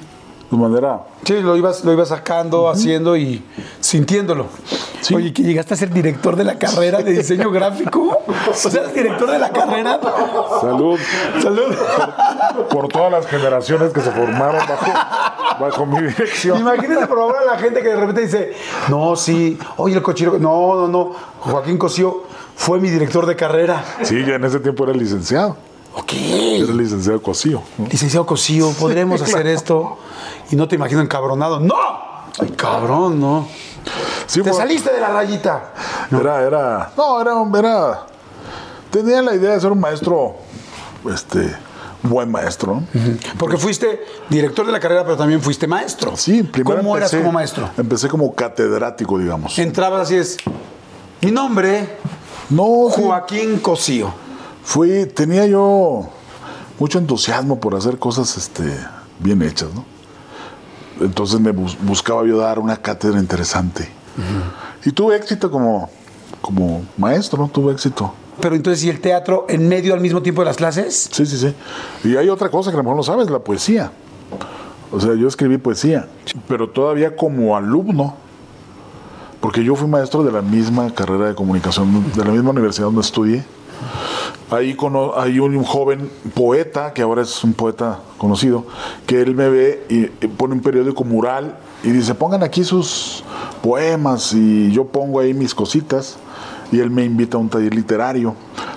Speaker 2: de manera...
Speaker 1: Sí, lo ibas, lo ibas sacando, haciendo y sintiéndolo.
Speaker 2: Sí.
Speaker 1: Oye, que llegaste a ser director de la carrera de diseño gráfico. O sea, director de la carrera.
Speaker 2: Salud
Speaker 1: Salud.
Speaker 2: por todas las generaciones que se formaron bajo, bajo mi dirección.
Speaker 1: Imagínate por favor a la gente que de repente dice, no, sí, oye, el cochero, no, no, no, Joaquín Cosío fue mi director de carrera.
Speaker 2: Sí, yo en ese tiempo era licenciado,
Speaker 1: Ok.
Speaker 2: era licenciado Cosío. ¿no?
Speaker 1: Licenciado Cosío, podremos [LAUGHS] hacer esto. Y no te imagino encabronado. ¡No! Ay, cabrón, no.
Speaker 2: Sí,
Speaker 1: Te
Speaker 2: fue-
Speaker 1: saliste de la rayita.
Speaker 2: Era, era, no, era, era, tenía la idea de ser un maestro, este, buen maestro, ¿no?
Speaker 1: Porque fuiste director de la carrera, pero también fuiste maestro.
Speaker 2: Sí, primero
Speaker 1: ¿Cómo eras como maestro?
Speaker 2: Empecé como catedrático, digamos.
Speaker 1: Entrabas así es. Mi nombre,
Speaker 2: No, sí,
Speaker 1: Joaquín Cosío.
Speaker 2: Fui, tenía yo mucho entusiasmo por hacer cosas, este, bien hechas, ¿no? Entonces me bus- buscaba yo dar una cátedra interesante. Y tuve éxito como, como maestro, ¿no? Tuve éxito.
Speaker 1: Pero entonces, ¿y el teatro en medio al mismo tiempo de las clases?
Speaker 2: Sí, sí, sí. Y hay otra cosa que a lo mejor no sabes, la poesía. O sea, yo escribí poesía, pero todavía como alumno, porque yo fui maestro de la misma carrera de comunicación, de la misma universidad donde estudié, Ahí cono- hay un joven poeta, que ahora es un poeta conocido, que él me ve y, y pone un periódico mural y dice, pongan aquí sus poemas y yo pongo ahí mis cositas y él me invita a un taller literario.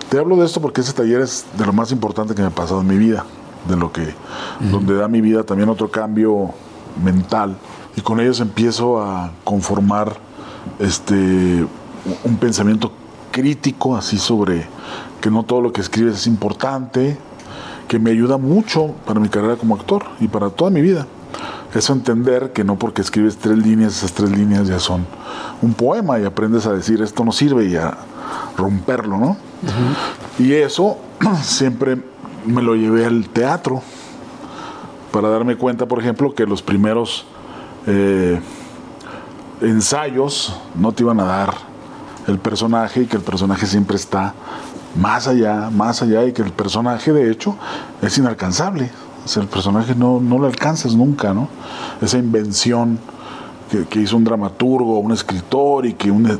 Speaker 2: Te hablo de esto porque ese taller es de lo más importante que me ha pasado en mi vida, de lo que, donde da mi vida también otro cambio mental. Y con ellos empiezo a conformar este un pensamiento crítico así sobre que no todo lo que escribes es importante, que me ayuda mucho para mi carrera como actor y para toda mi vida. Eso entender que no porque escribes tres líneas, esas tres líneas ya son un poema y aprendes a decir esto no sirve y a romperlo, ¿no? Y eso [CLEARS THROAT] siempre me lo llevé al teatro para darme cuenta, por ejemplo, que los primeros eh, ensayos no te iban a dar el personaje y que el personaje siempre está más allá, más allá y que el personaje de hecho es inalcanzable. O sea, el personaje no, no lo alcanzas nunca, ¿no? Esa invención que, que hizo un dramaturgo, un escritor y que un-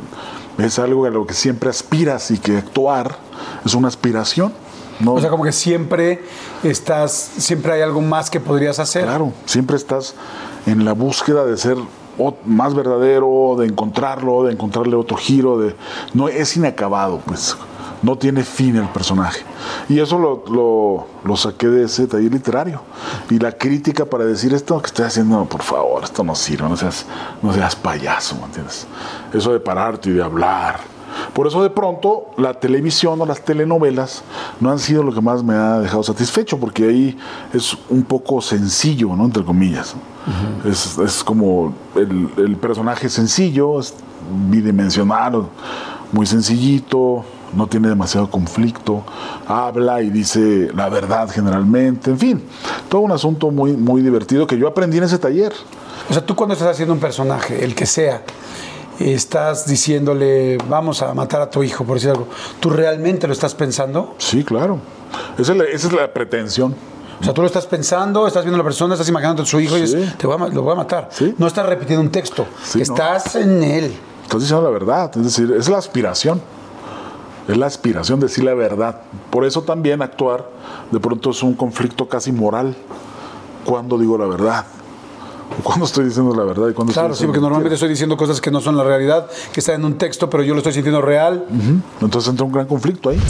Speaker 2: es algo a lo que siempre aspiras y que actuar es una aspiración. No,
Speaker 1: O sea, como que siempre estás, siempre hay algo más que podrías hacer.
Speaker 2: Claro, siempre estás en la búsqueda de ser más verdadero, de encontrarlo, de encontrarle otro giro, de no es inacabado, pues no tiene fin el personaje. Y eso lo, lo- lo saqué de ese taller literario. Y la crítica para decir esto que estoy haciendo, por favor, esto no sirve, no seas, no seas payaso, ¿me entiendes? Eso de pararte y de hablar. Por eso de pronto la televisión o las telenovelas no han sido lo que más me ha dejado satisfecho, porque ahí es un poco sencillo, ¿no? Entre comillas. es, es como el, el personaje sencillo, es bidimensional, muy sencillito, no tiene demasiado conflicto, habla y dice la verdad generalmente, en fin, todo un asunto muy, muy divertido que yo aprendí en ese taller.
Speaker 1: O sea, tú cuando estás haciendo un personaje, el que sea, estás diciéndole, vamos a matar a tu hijo, por decir algo, ¿tú realmente lo estás pensando?
Speaker 2: Sí, claro. Esa es la, esa es la pretensión.
Speaker 1: O sea, tú lo estás pensando, estás viendo a la persona, estás imaginando a su hijo y dices, te voy a lo voy a matar.
Speaker 2: Sí.
Speaker 1: No estás repitiendo un texto,
Speaker 2: Sí, no.
Speaker 1: estás en él.
Speaker 2: Estás diciendo la verdad, es decir, es la aspiración. Es la aspiración de decir la verdad. Por eso también actuar de pronto es un conflicto casi moral. Cuando digo la verdad? ¿O ¿Cuándo estoy diciendo la verdad? y cuándo
Speaker 1: Claro,
Speaker 2: estoy
Speaker 1: sí, porque normalmente estoy diciendo cosas que no son la realidad, que están en un texto, pero yo lo estoy sintiendo real.
Speaker 2: Entonces entra un gran conflicto ahí.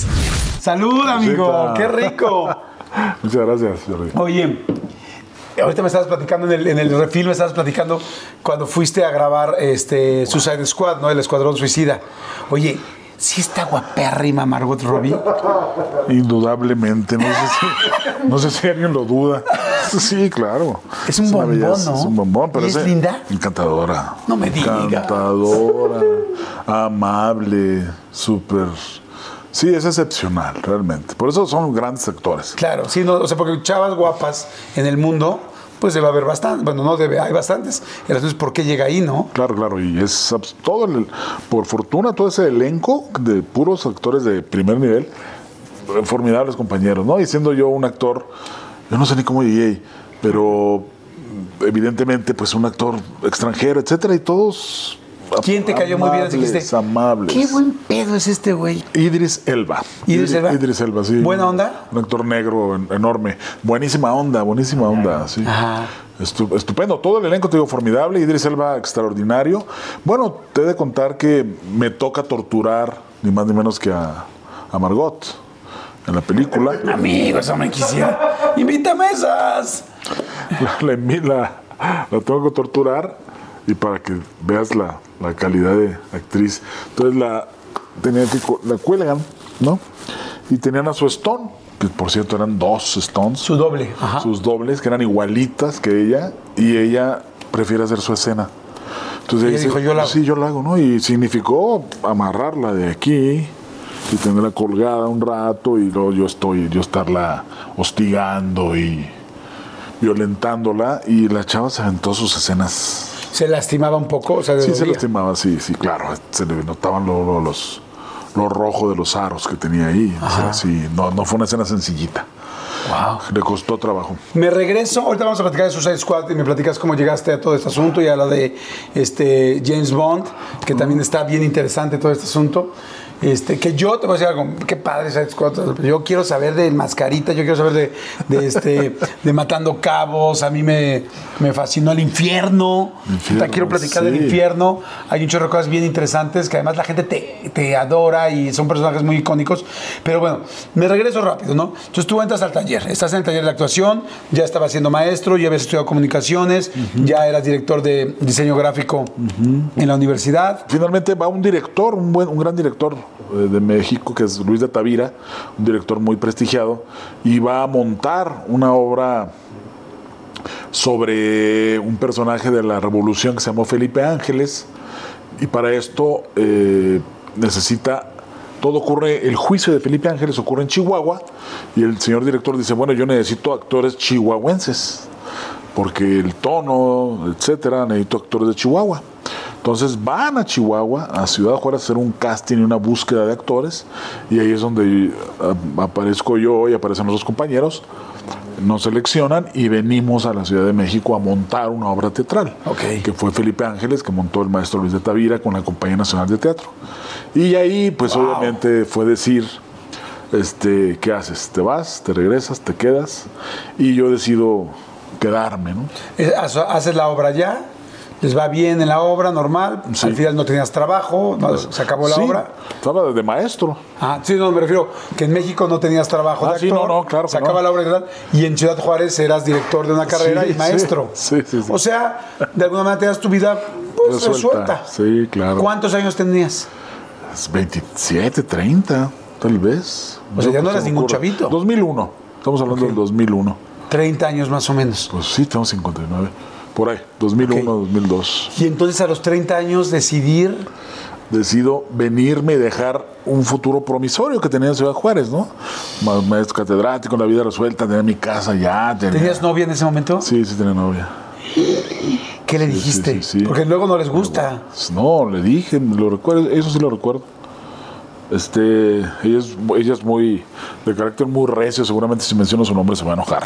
Speaker 1: ¡Salud, amigo! ¡Qué rico! [LAUGHS]
Speaker 2: Muchas gracias, Jordi.
Speaker 1: Oye, ahorita me estabas platicando en el, en el refil, me estabas platicando cuando fuiste a grabar este Suicide Squad, ¿no? El Escuadrón Suicida. Oye, ¿sí está guapérrima Margot Robbie?
Speaker 2: Indudablemente, no sé si, no sé si alguien lo duda. Sí, claro.
Speaker 1: Es un bombón,
Speaker 2: belleza,
Speaker 1: ¿no?
Speaker 2: Es un bombón, pero
Speaker 1: ¿Y es linda?
Speaker 2: Encantadora.
Speaker 1: No me digas.
Speaker 2: Encantadora, amable, súper. Sí, es excepcional, realmente. Por eso son grandes actores.
Speaker 1: Claro, sí, no, o sea, porque chavas guapas en el mundo, pues debe haber bastante. Bueno, no debe, hay bastantes. Entonces, ¿por qué llega ahí, no?
Speaker 2: Claro, claro, y es todo el, por fortuna todo ese elenco de puros actores de primer nivel, eh, formidables compañeros, ¿no? Y siendo yo un actor, yo no sé ni cómo llegué, pero evidentemente pues un actor extranjero, etcétera, y todos
Speaker 1: ¿Quién te cayó muy bien? Dijiste,
Speaker 2: amables.
Speaker 1: Qué buen pedo es este güey.
Speaker 2: Idris Elba.
Speaker 1: ¿Idris Elba?
Speaker 2: Idris Elba, sí.
Speaker 1: ¿Buena onda?
Speaker 2: Un actor negro en- enorme. Buenísima onda, buenísima onda, sí.
Speaker 1: Ajá.
Speaker 2: Estu- estupendo. Todo el elenco, te digo, formidable. Idris Elba, extraordinario. Bueno, te he de contar que me toca torturar, ni más ni menos que a, a Margot en la película.
Speaker 1: Amigo, eso me quisiera. ¡Invítame esas!
Speaker 2: la, la, la- la tengo que torturar y para que veas la, la calidad de actriz. Entonces la, tenía que la cuelgan, ¿no? Y tenían a su Stone, que por cierto eran dos Stones,
Speaker 1: Su doble. Ajá.
Speaker 2: sus dobles, que eran igualitas que ella, y ella prefiere hacer su escena. Entonces
Speaker 1: Ella dijo, "Yo la hago".
Speaker 2: Sí, yo la hago, ¿no? Y significó amarrarla de aquí y tenerla colgada un rato y luego yo estoy, yo estarla hostigando y violentándola y la chava se aventó sus escenas.
Speaker 1: Se lastimaba un poco, o sea,
Speaker 2: Sí, se lastimaba, sí, sí, claro. Se le notaban lo, lo- los, lo rojo de los aros que tenía ahí. O sea, sí, no, no fue una escena sencillita.
Speaker 1: Wow.
Speaker 2: Le costó trabajo.
Speaker 1: Me regreso, ahorita vamos a platicar de Suicide Squad y me platicas cómo llegaste a todo este asunto y a la de este, James Bond, que también está bien interesante todo este asunto. Este, que yo te voy a decir algo, qué padre Side Squad. Yo quiero saber de Mascarita, yo quiero saber de, de, este, de Matando Cabos. A mí me, me fascinó el infierno.
Speaker 2: Infierno,
Speaker 1: Te quiero platicar del infierno. Hay un chorro de cosas bien interesantes que además la gente te, te adora y son personajes muy icónicos. Pero bueno, me regreso rápido, ¿no? Entonces tú entras al taller, estás en el taller de actuación, ya estabas siendo maestro, ya habías estudiado comunicaciones, ya eras director de diseño gráfico en la universidad.
Speaker 2: Finalmente va un director, un, buen, un gran director de México, que es Luis de Tavira, un director muy prestigiado, y va a montar una obra sobre un personaje de la revolución que se llamó Felipe Ángeles, y para esto eh, necesita, todo ocurre, el juicio de Felipe Ángeles ocurre en Chihuahua, y el señor director dice, bueno, yo necesito actores chihuahuenses porque el tono, etcétera, necesito actores de Chihuahua. Entonces van a Chihuahua, a Ciudad Juárez, a hacer un casting y una búsqueda de actores, y ahí es donde ah, aparezco yo y aparecen dos compañeros, nos seleccionan y venimos a la Ciudad de México a montar una obra teatral,
Speaker 1: Ok.
Speaker 2: que fue Felipe Ángeles, que montó el maestro Luis de Tavira con la Compañía Nacional de Teatro. Y ahí, pues obviamente fue decir, este, ¿qué haces? ¿Te vas? ¿Te regresas? ¿Te quedas? Y yo decido quedarme, ¿no?
Speaker 1: Eh, Haces la obra ya, les va bien en la obra, normal.
Speaker 2: Sí.
Speaker 1: Al final no tenías trabajo, no, se acabó la
Speaker 2: Sí,
Speaker 1: obra.
Speaker 2: Estaba de maestro.
Speaker 1: Ah, sí, no, me refiero que en México no tenías trabajo de
Speaker 2: Ah, sí,
Speaker 1: actor,
Speaker 2: no, no, claro
Speaker 1: se acaba
Speaker 2: no.
Speaker 1: la obra y tal, y en Ciudad Juárez eras director de una carrera
Speaker 2: Sí,
Speaker 1: y maestro. [LAUGHS]
Speaker 2: sí, sí, sí.
Speaker 1: O sea, de alguna manera te das tu vida pues, resuelta.
Speaker 2: Resuelta, sí, claro.
Speaker 1: ¿Cuántos años tenías?
Speaker 2: Es 27, 30, tal vez.
Speaker 1: O sea, ya no
Speaker 2: pues,
Speaker 1: eras ningún chavito.
Speaker 2: 2001. Estamos hablando del 2001.
Speaker 1: 30 años más o menos.
Speaker 2: Pues sí, tengo 59. Por ahí, 2001,
Speaker 1: Ok.
Speaker 2: 2002.
Speaker 1: Y entonces a los 30 años decidir,
Speaker 2: Decido venirme y dejar un futuro promisorio que tenía en Ciudad Juárez, ¿no? Ma- Maestro catedrático, la vida resuelta, tenía mi casa ya. tenía-
Speaker 1: ¿tenías novia en ese momento?
Speaker 2: Sí, sí tenía novia.
Speaker 1: ¿Qué le dijiste?
Speaker 2: sí, sí, sí.
Speaker 1: Porque luego no les gusta.
Speaker 2: Pues No, le dije, lo recuerdo, eso sí lo recuerdo. Este, ella es, ella es muy, de carácter muy recio, seguramente si menciono su nombre se va a enojar.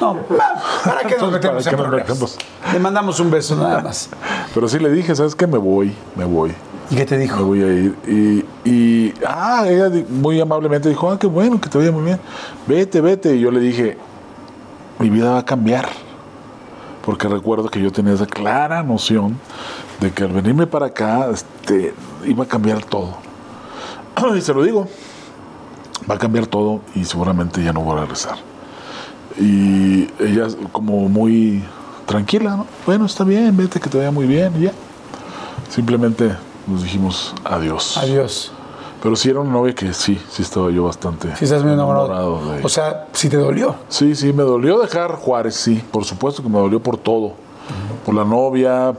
Speaker 1: No, ¿para qué nos [LAUGHS] metemos
Speaker 2: ¿para
Speaker 1: en problemas? Le mandamos un beso nada más. [LAUGHS]
Speaker 2: Pero sí le dije, ¿sabes qué? Me voy, me voy,
Speaker 1: ¿Y qué te
Speaker 2: me
Speaker 1: dijo?
Speaker 2: voy a ir. Y, y ah, ella muy amablemente dijo, ah, qué bueno, que te vaya muy bien. Vete, vete. Y yo le dije, mi vida va a cambiar. Porque recuerdo que yo tenía esa clara noción de que al venirme para acá, este, iba a cambiar todo. [CLEARS THROAT] y se lo digo, va a cambiar todo y seguramente ya no voy a regresar. Y ella como muy tranquila, ¿no? Bueno, está bien, vete, que te vaya muy bien y ya. Simplemente nos dijimos adiós.
Speaker 1: Adiós.
Speaker 2: Pero sí era una novia que sí, sí estaba yo bastante
Speaker 1: Si estás muy enamorado.
Speaker 2: de ella.
Speaker 1: O sea, si te dolió.
Speaker 2: Sí, sí, me dolió dejar Juárez, sí. Por supuesto que me dolió por todo. Por la novia,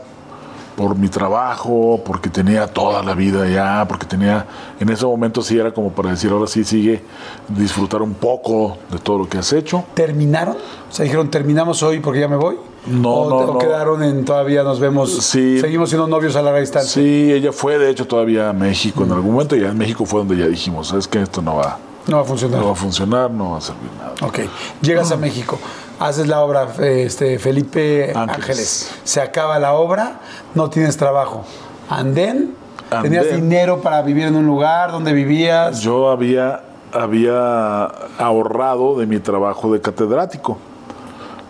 Speaker 2: por mi trabajo, porque tenía toda la vida ya, porque tenía, en ese momento sí era como para decir, ahora sí sigue, disfrutar un poco de todo lo que has hecho.
Speaker 1: ¿Terminaron? O sea, dijeron, terminamos hoy porque ya me voy.
Speaker 2: No,
Speaker 1: o,
Speaker 2: no,
Speaker 1: o
Speaker 2: no.
Speaker 1: quedaron en todavía nos vemos.
Speaker 2: Sí.
Speaker 1: Seguimos siendo novios a larga distancia.
Speaker 2: Sí, ella fue de hecho todavía a México en algún momento y ya en México fue donde ya dijimos, sabes que esto no va,
Speaker 1: No va a funcionar.
Speaker 2: no va a funcionar, no va a servir nada.
Speaker 1: Ok. Llegas a México, haces la obra este, Felipe
Speaker 2: Ángeles.
Speaker 1: Ángeles. Se acaba la obra, no tienes trabajo. Andén,
Speaker 2: And
Speaker 1: tenías
Speaker 2: then-
Speaker 1: dinero para vivir en un lugar donde vivías.
Speaker 2: Yo había, había ahorrado de mi trabajo de catedrático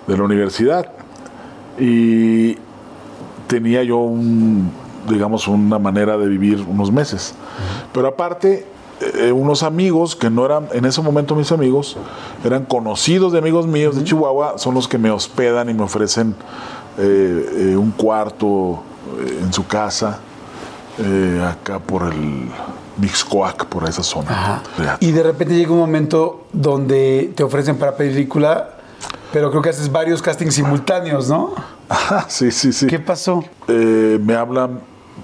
Speaker 2: de la universidad y tenía yo un, digamos, una manera de vivir unos meses. Pero aparte, eh, unos amigos que no eran, en ese momento mis amigos, eran conocidos de amigos míos de Chihuahua, son los que me hospedan y me ofrecen eh, eh, un cuarto eh, en su casa, eh, acá por el Mixcoac, por esa zona.
Speaker 1: Ajá. Y de repente llega un momento donde te ofrecen para película, pero creo que haces varios castings simultáneos, ¿no?
Speaker 2: Ajá, sí, sí, sí.
Speaker 1: ¿Qué pasó?
Speaker 2: Eh, me hablan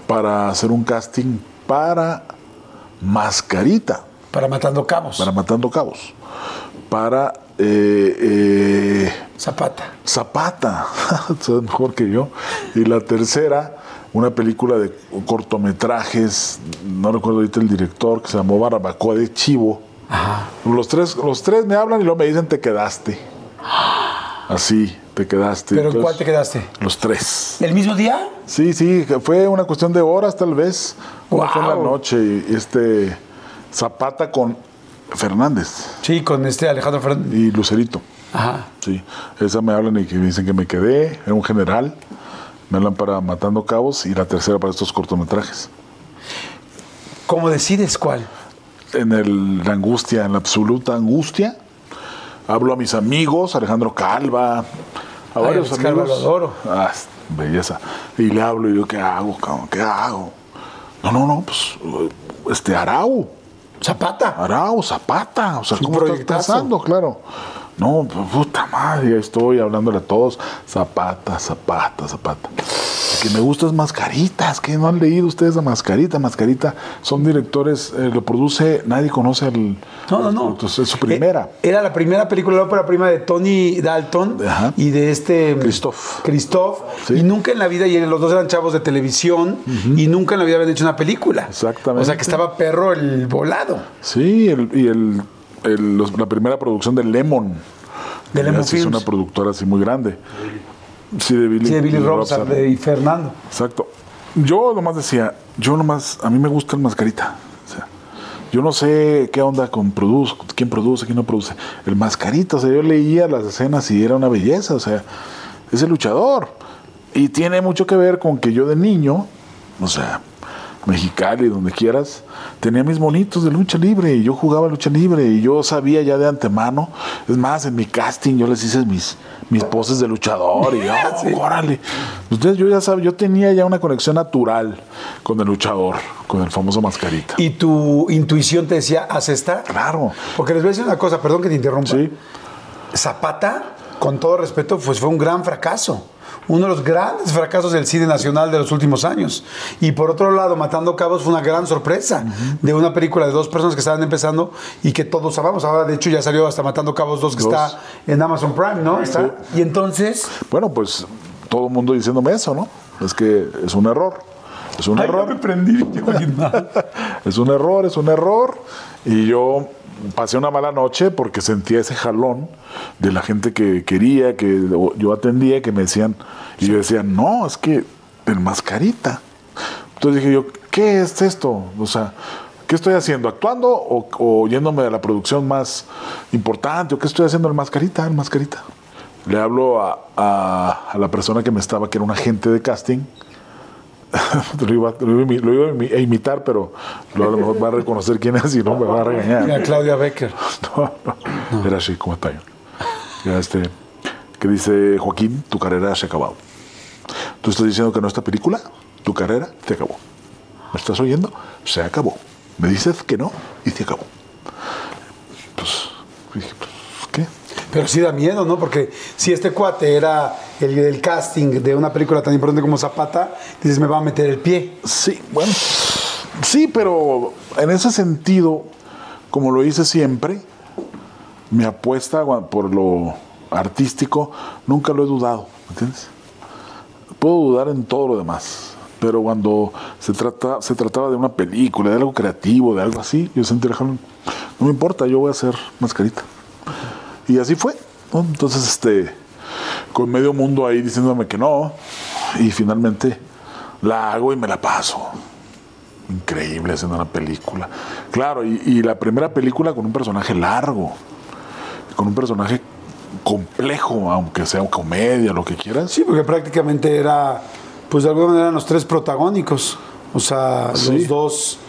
Speaker 2: para hacer un casting para Mascarita,
Speaker 1: Para Matando Cabos.
Speaker 2: para Matando Cabos, para eh, eh,
Speaker 1: Zapata.
Speaker 2: Zapata, [LAUGHS] sabes mejor que yo, y la tercera, una película de cortometrajes, no recuerdo ahorita el director, que se llamó Barbacoa de Chivo. Los tres, los tres me hablan y luego me dicen te quedaste. [GASPS] [LAUGHS] Así te quedaste.
Speaker 1: ¿Pero en cuál te quedaste?
Speaker 2: Los tres.
Speaker 1: ¿El mismo día?
Speaker 2: Sí, sí, fue una cuestión de horas tal vez. Una fue en la noche y este Zapata con Fernández
Speaker 1: Sí, con este Alejandro Fernández.
Speaker 2: y Lucerito.
Speaker 1: Ajá.
Speaker 2: Sí, esa me hablan y que me dicen que me quedé, era un general. Me hablan para Matando Cabos y la tercera para estos cortometrajes.
Speaker 1: ¿Cómo decides cuál?
Speaker 2: En el, la angustia, en la absoluta angustia, hablo a mis amigos, Alejandro Calva, a
Speaker 1: Ay,
Speaker 2: varios
Speaker 1: Calva
Speaker 2: amigos.
Speaker 1: lo adoro.
Speaker 2: Ah, belleza. Y le hablo y digo, ¿qué hago, cabrón? ¿Qué hago? No, no, no, pues, este, Arau.
Speaker 1: Zapata.
Speaker 2: Arau, Zapata. O sea, ¿cómo estás
Speaker 1: proyectazo.
Speaker 2: pensando? Claro. No, pues, puta madre, estoy hablándole a todos. Zapata, Zapata, Zapata. El que me gusta es Mascaritas. que no han leído ustedes a Mascarita? Mascarita son directores, eh, lo produce, nadie conoce al.
Speaker 1: No, no, no.
Speaker 2: Entonces, es su primera.
Speaker 1: Eh, Era la primera película, la ópera prima de Tony Dalton
Speaker 2: Ajá.
Speaker 1: y de este
Speaker 2: Christoph.
Speaker 1: Christoph.
Speaker 2: Sí.
Speaker 1: Y nunca en la vida, y los dos eran chavos de televisión, y nunca en la vida habían hecho una película.
Speaker 2: Exactamente.
Speaker 1: O sea que estaba perro el volado.
Speaker 2: Sí, el- y el, el- los- la primera producción de Lemon.
Speaker 1: De Lemon Films.
Speaker 2: una productora así muy grande. Sí, de Billy,
Speaker 1: Sí, de Billy Robson
Speaker 2: Robson.
Speaker 1: de- y Fernando.
Speaker 2: Exacto. Yo nomás decía, yo nomás, a mí me gusta el mascarita. O sea, yo no sé qué onda con produce, quién produce, quién no produce. El mascarita, o sea, yo leía las escenas y era una belleza, o sea, es el luchador. Y tiene mucho que ver con que yo de niño, o sea, Mexicali, donde quieras, tenía mis monitos de lucha libre y yo jugaba lucha libre y yo sabía ya de antemano. Es más, en mi casting yo les hice mis, mis poses de luchador y [LAUGHS] oh, órale. Entonces yo ya sabía, yo tenía ya una conexión natural con el luchador, con el famoso mascarita.
Speaker 1: Y tu intuición te decía, haz esta.
Speaker 2: Claro.
Speaker 1: Porque les voy a decir una cosa, perdón que te interrumpa.
Speaker 2: Sí.
Speaker 1: Zapata, con todo respeto, pues fue un gran fracaso. Uno de los grandes fracasos del cine nacional de los últimos años. Y por otro lado, Matando Cabos fue una gran sorpresa de una película de dos personas que estaban empezando y que todos amamos. Ahora, de hecho, ya salió hasta Matando Cabos 2 que
Speaker 2: Dos.
Speaker 1: está en Amazon Prime, ¿no? Está. Y entonces.
Speaker 2: Bueno, pues todo el mundo diciéndome eso, ¿no? Es que es un error. Es un
Speaker 1: Ay,
Speaker 2: error.
Speaker 1: me prendí, [LAUGHS] yo [LAUGHS]
Speaker 2: es un error, es un error. Y yo pasé una mala noche porque sentía ese jalón de la gente que quería, que yo atendía, que me decían, y yo decía, no, es que el mascarita. Entonces dije yo, ¿qué es esto? O sea, ¿qué estoy haciendo? ¿Actuando o, o yéndome a la producción más importante? ¿O qué estoy haciendo el mascarita? El mascarita. Le hablo a- a la persona que me estaba, que era un agente de casting, [LAUGHS] lo iba, lo iba a lo iba imitar, pero a lo mejor va a reconocer quién es y no me va a
Speaker 1: Mira,
Speaker 2: regañar.
Speaker 1: Claudia Becker. [LAUGHS]
Speaker 2: No, no, Era así, como está yo. Este, que dice Joaquín, tu carrera se ha acabado. Tú estás diciendo que no esta película, tu carrera se acabó. ¿Me estás oyendo? Se acabó. Me dices que no y se acabó. Pues, dije, pues, ¿qué?
Speaker 1: Pero sí da miedo, ¿no? Porque si este cuate era el del casting de una película tan importante como Zapata, dices, me va a meter el pie.
Speaker 2: Sí, bueno, sí, pero en ese sentido, como lo hice siempre, mi apuesta por lo artístico nunca lo he dudado, ¿me entiendes? Puedo dudar en todo lo demás, pero cuando se, trata, se trataba de una película, de algo creativo, de algo así, yo sentí. No me importa, yo voy a hacer mascarita. Y así fue, ¿no? Entonces, este, con medio mundo ahí diciéndome que no, y finalmente la hago y me la paso. Increíble haciendo una película. Claro, y, y la primera película con un personaje largo, con un personaje complejo, aunque sea comedia, lo que quieras.
Speaker 1: Sí, porque prácticamente era, pues de alguna manera, los tres protagónicos. O sea,
Speaker 2: Sí.
Speaker 1: los dos,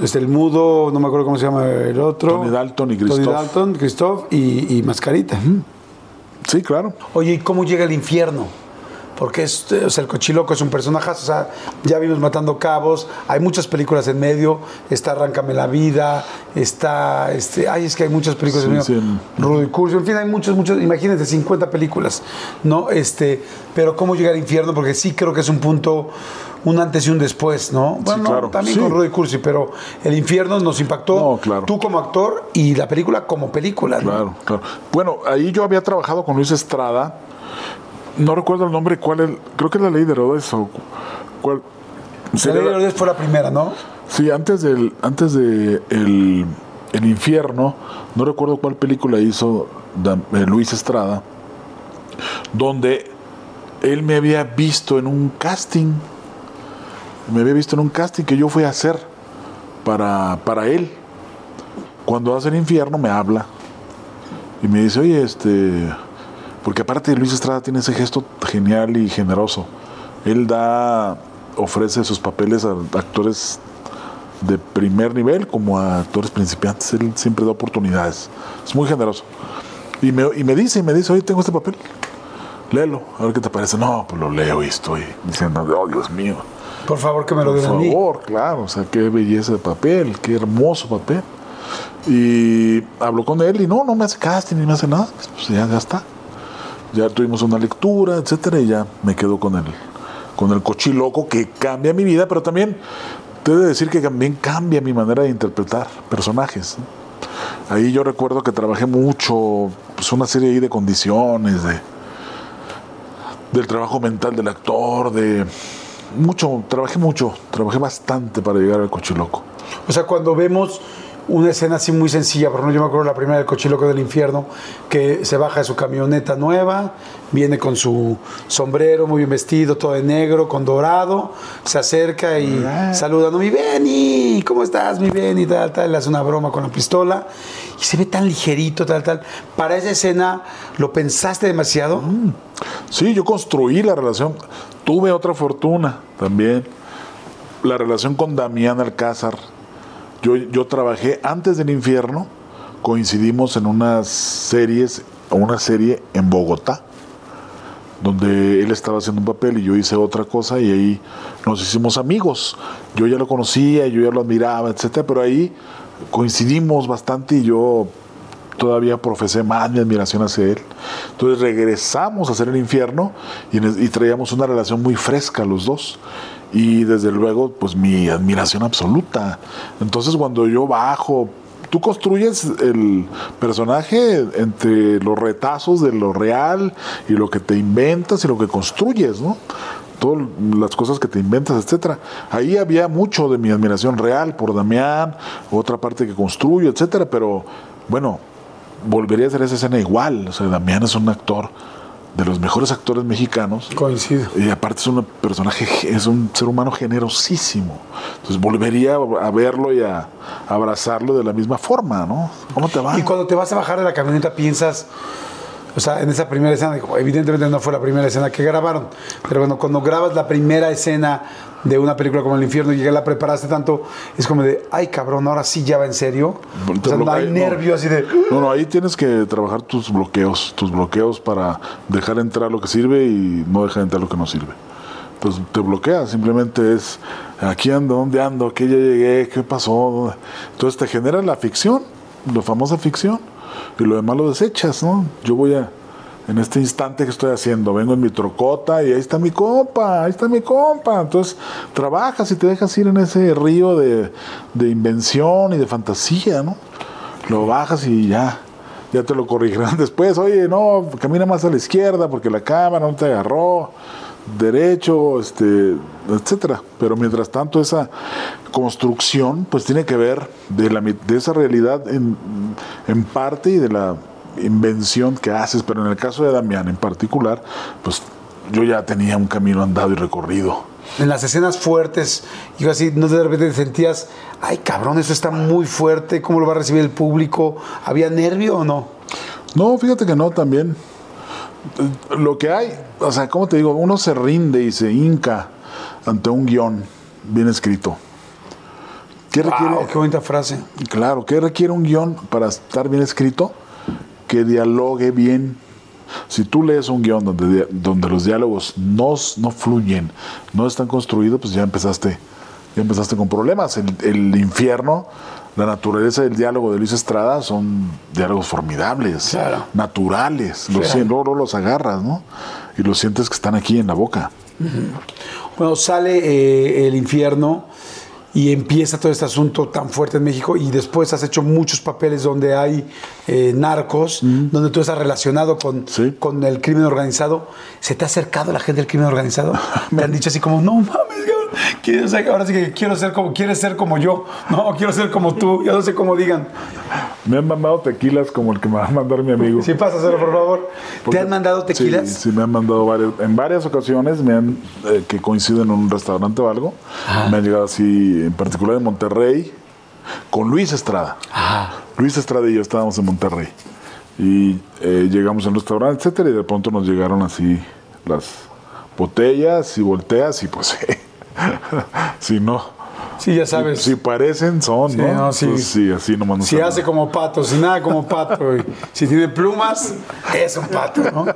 Speaker 1: este, el mudo, no me acuerdo cómo se llama el otro.
Speaker 2: Tony Dalton y
Speaker 1: Tony
Speaker 2: Christoph.
Speaker 1: Dalton, Christoph y, y Mascarita.
Speaker 2: Sí, claro.
Speaker 1: Oye, ¿y cómo llega el infierno? Porque es, o sea, el cochiloco es un personaje, o sea, ya vimos Matando Cabos, hay muchas películas en medio, está Arráncame la Vida, está, este, ay, es que hay muchas películas
Speaker 2: Sí,
Speaker 1: en medio,
Speaker 2: sí.
Speaker 1: Rudy Curso, en fin, hay muchos, muchos, imagínense, 50 películas, ¿no? Este, pero ¿cómo llega al infierno? Porque sí creo que es un punto, un antes y un después, ¿no? Bueno,
Speaker 2: claro.
Speaker 1: también
Speaker 2: Sí.
Speaker 1: con Rudy Cursi, pero el infierno nos impactó
Speaker 2: No, claro.
Speaker 1: tú como actor y la película como película, ¿no?
Speaker 2: Claro, claro. Bueno, ahí yo había trabajado con Luis Estrada. No recuerdo el nombre, cuál es. Creo que es la ley de Herodes o cuál.
Speaker 1: La Ley de Herodes fue la primera, ¿no?
Speaker 2: Sí, antes del, antes de el, el infierno, no recuerdo cuál película hizo eh, Luis Estrada. donde él me había visto en un casting. Me había visto en un casting que yo fui a hacer para, para él. Cuando hace el infierno me habla y me dice, oye, este, porque aparte Luis Estrada tiene ese gesto genial y generoso. Él da, ofrece sus papeles a actores de primer nivel como a actores principiantes. Él siempre da oportunidades. Es muy generoso. Y me, y me dice, y me dice, oye, tengo este papel. Léelo, a ver qué te parece. No, pues lo leo y estoy diciendo, oh Dios mío.
Speaker 1: Por favor, que me lo
Speaker 2: Por
Speaker 1: den a mí.
Speaker 2: favor, claro, o sea, qué belleza de papel, qué hermoso papel. Y hablo con él y no, no me hace casting ni me hace nada. Pues ya, ya está. Ya tuvimos una lectura, etcétera, y ya me quedo con el, con el cochiloco que cambia mi vida, pero también te he de decir que también cambia mi manera de interpretar personajes. Ahí yo recuerdo que trabajé mucho, pues una serie ahí de condiciones, de, del trabajo mental del actor, de mucho, trabajé mucho, trabajé bastante para llegar al cochiloco.
Speaker 1: O sea, cuando vemos una escena así muy sencilla, por ejemplo, yo me acuerdo la primera del cochiloco del infierno, que se baja de su camioneta nueva, viene con su sombrero muy bien vestido, todo de negro, con dorado, se acerca y saluda, no, mi Benny, ¿cómo estás, mi Benny? Tal, tal, le hace una broma con la pistola y se ve tan ligerito, tal, tal. Para esa escena, ¿lo pensaste demasiado?
Speaker 2: Sí, yo construí la relación. Tuve otra fortuna también. La relación con Damián Alcázar. Yo, yo trabajé antes del infierno. Coincidimos en unas series, una serie en Bogotá, donde él estaba haciendo un papel y yo hice otra cosa y ahí nos hicimos amigos. Yo ya lo conocía, yo ya lo admiraba, etcétera, pero ahí coincidimos bastante y yo todavía profesé más mi admiración hacia él. Entonces regresamos a hacer el infierno y, y, traíamos una relación muy fresca los dos. Y desde luego, pues mi admiración absoluta. Entonces cuando yo bajo, tú construyes el personaje entre los retazos de lo real y lo que te inventas y lo que construyes, ¿no? todas las cosas que te inventas, etcétera. Ahí había mucho de mi admiración real por Damián, otra parte que construyo, etcétera, pero bueno, volvería a hacer esa escena igual. O sea, Damián es un actor de los mejores actores mexicanos.
Speaker 1: Coincido.
Speaker 2: Y aparte es un personaje, es un ser humano generosísimo. Entonces volvería a verlo y a abrazarlo de la misma forma, ¿no? ¿Cómo te va?
Speaker 1: Y cuando te vas a bajar de la camioneta piensas, o sea, en esa primera escena, evidentemente no fue la primera escena que grabaron, pero bueno, cuando grabas la primera escena de una película como El Infierno y ya la preparaste tanto, es como de, ay cabrón, ahora sí ya va en serio. O sea, no hay nervio así de...
Speaker 2: No, no, ahí tienes que trabajar tus bloqueos, tus bloqueos para dejar entrar lo que sirve y no dejar entrar lo que no sirve. Pues te bloqueas, simplemente es, aquí ando, ¿dónde ando? ¿Qué ya llegué? ¿Qué pasó? Entonces te genera la ficción, la famosa ficción, y lo demás lo desechas, ¿no? Yo voy a en este instante que estoy haciendo. Vengo en mi trocota y ahí está mi compa, ahí está mi compa. Entonces trabajas y te dejas ir en ese río de, de invención y de fantasía, ¿no? Lo bajas y ya, ya te lo corrigirán [LAUGHS] después. Oye, no, camina más a la izquierda porque la cámara no te agarró. Derecho, este, etcétera. Pero mientras tanto, esa construcción, pues tiene que ver de, la, de esa realidad en, en parte y de la invención que haces, pero en el caso de Damián en particular, pues yo ya tenía un camino andado y recorrido.
Speaker 1: En las escenas fuertes, yo así, no de repente sentías, ay cabrón, eso está muy fuerte, ¿cómo lo va a recibir el público? ¿Había nervio o no?
Speaker 2: No, fíjate que no, también. Lo que hay, o sea, ¿cómo te digo? Uno se rinde y se hinca ante un guion bien escrito.
Speaker 1: ¿Qué requiere? Wow, qué bonita frase.
Speaker 2: Claro, ¿qué requiere un guion para estar bien escrito? Que dialogue bien. Si tú lees un guion donde, donde los diálogos no, no fluyen, no están construidos, pues ya empezaste, ya empezaste con problemas. El, el infierno, la naturaleza del diálogo de Luis Estrada son diálogos formidables,
Speaker 1: claro.
Speaker 2: naturales. Los, claro. no, no los agarras, ¿no? Y los sientes que están aquí en la boca.
Speaker 1: Uh -huh. Bueno, sale eh, el infierno y empieza todo este asunto tan fuerte en México y después has hecho muchos papeles donde hay eh, narcos, mm. donde tú estás relacionado con,
Speaker 2: ¿Sí?
Speaker 1: con el crimen organizado. ¿Se te ha acercado la gente del crimen organizado? [LAUGHS] Me han dicho así como, no mames, [LAUGHS] quiero, ahora sí que quiero ser como, quieres ser como yo, no, quiero ser como tú, yo no sé cómo digan.
Speaker 2: Me han mandado tequilas como el que me va a mandar mi amigo.
Speaker 1: Sí, pásaselo, por favor.
Speaker 2: Porque-
Speaker 1: ¿Te han mandado tequilas?
Speaker 2: Sí, sí, me han mandado varios. En varias ocasiones me han, eh, que coinciden en un restaurante o algo. Me han llegado así, en particular en Monterrey, con Luis Estrada. Luis Estrada y yo estábamos en Monterrey. Y eh, llegamos al restaurante, etcétera, y de pronto nos llegaron así las botellas y volteas y pues [LAUGHS] si no.
Speaker 1: Sí, ya sabes.
Speaker 2: Si parecen, son,
Speaker 1: Sí,
Speaker 2: ¿no?
Speaker 1: no, sí.
Speaker 2: Entonces, sí, así nomás nos
Speaker 1: Si hace como pato, si nada como pato, y si tiene plumas, es un pato, ¿no?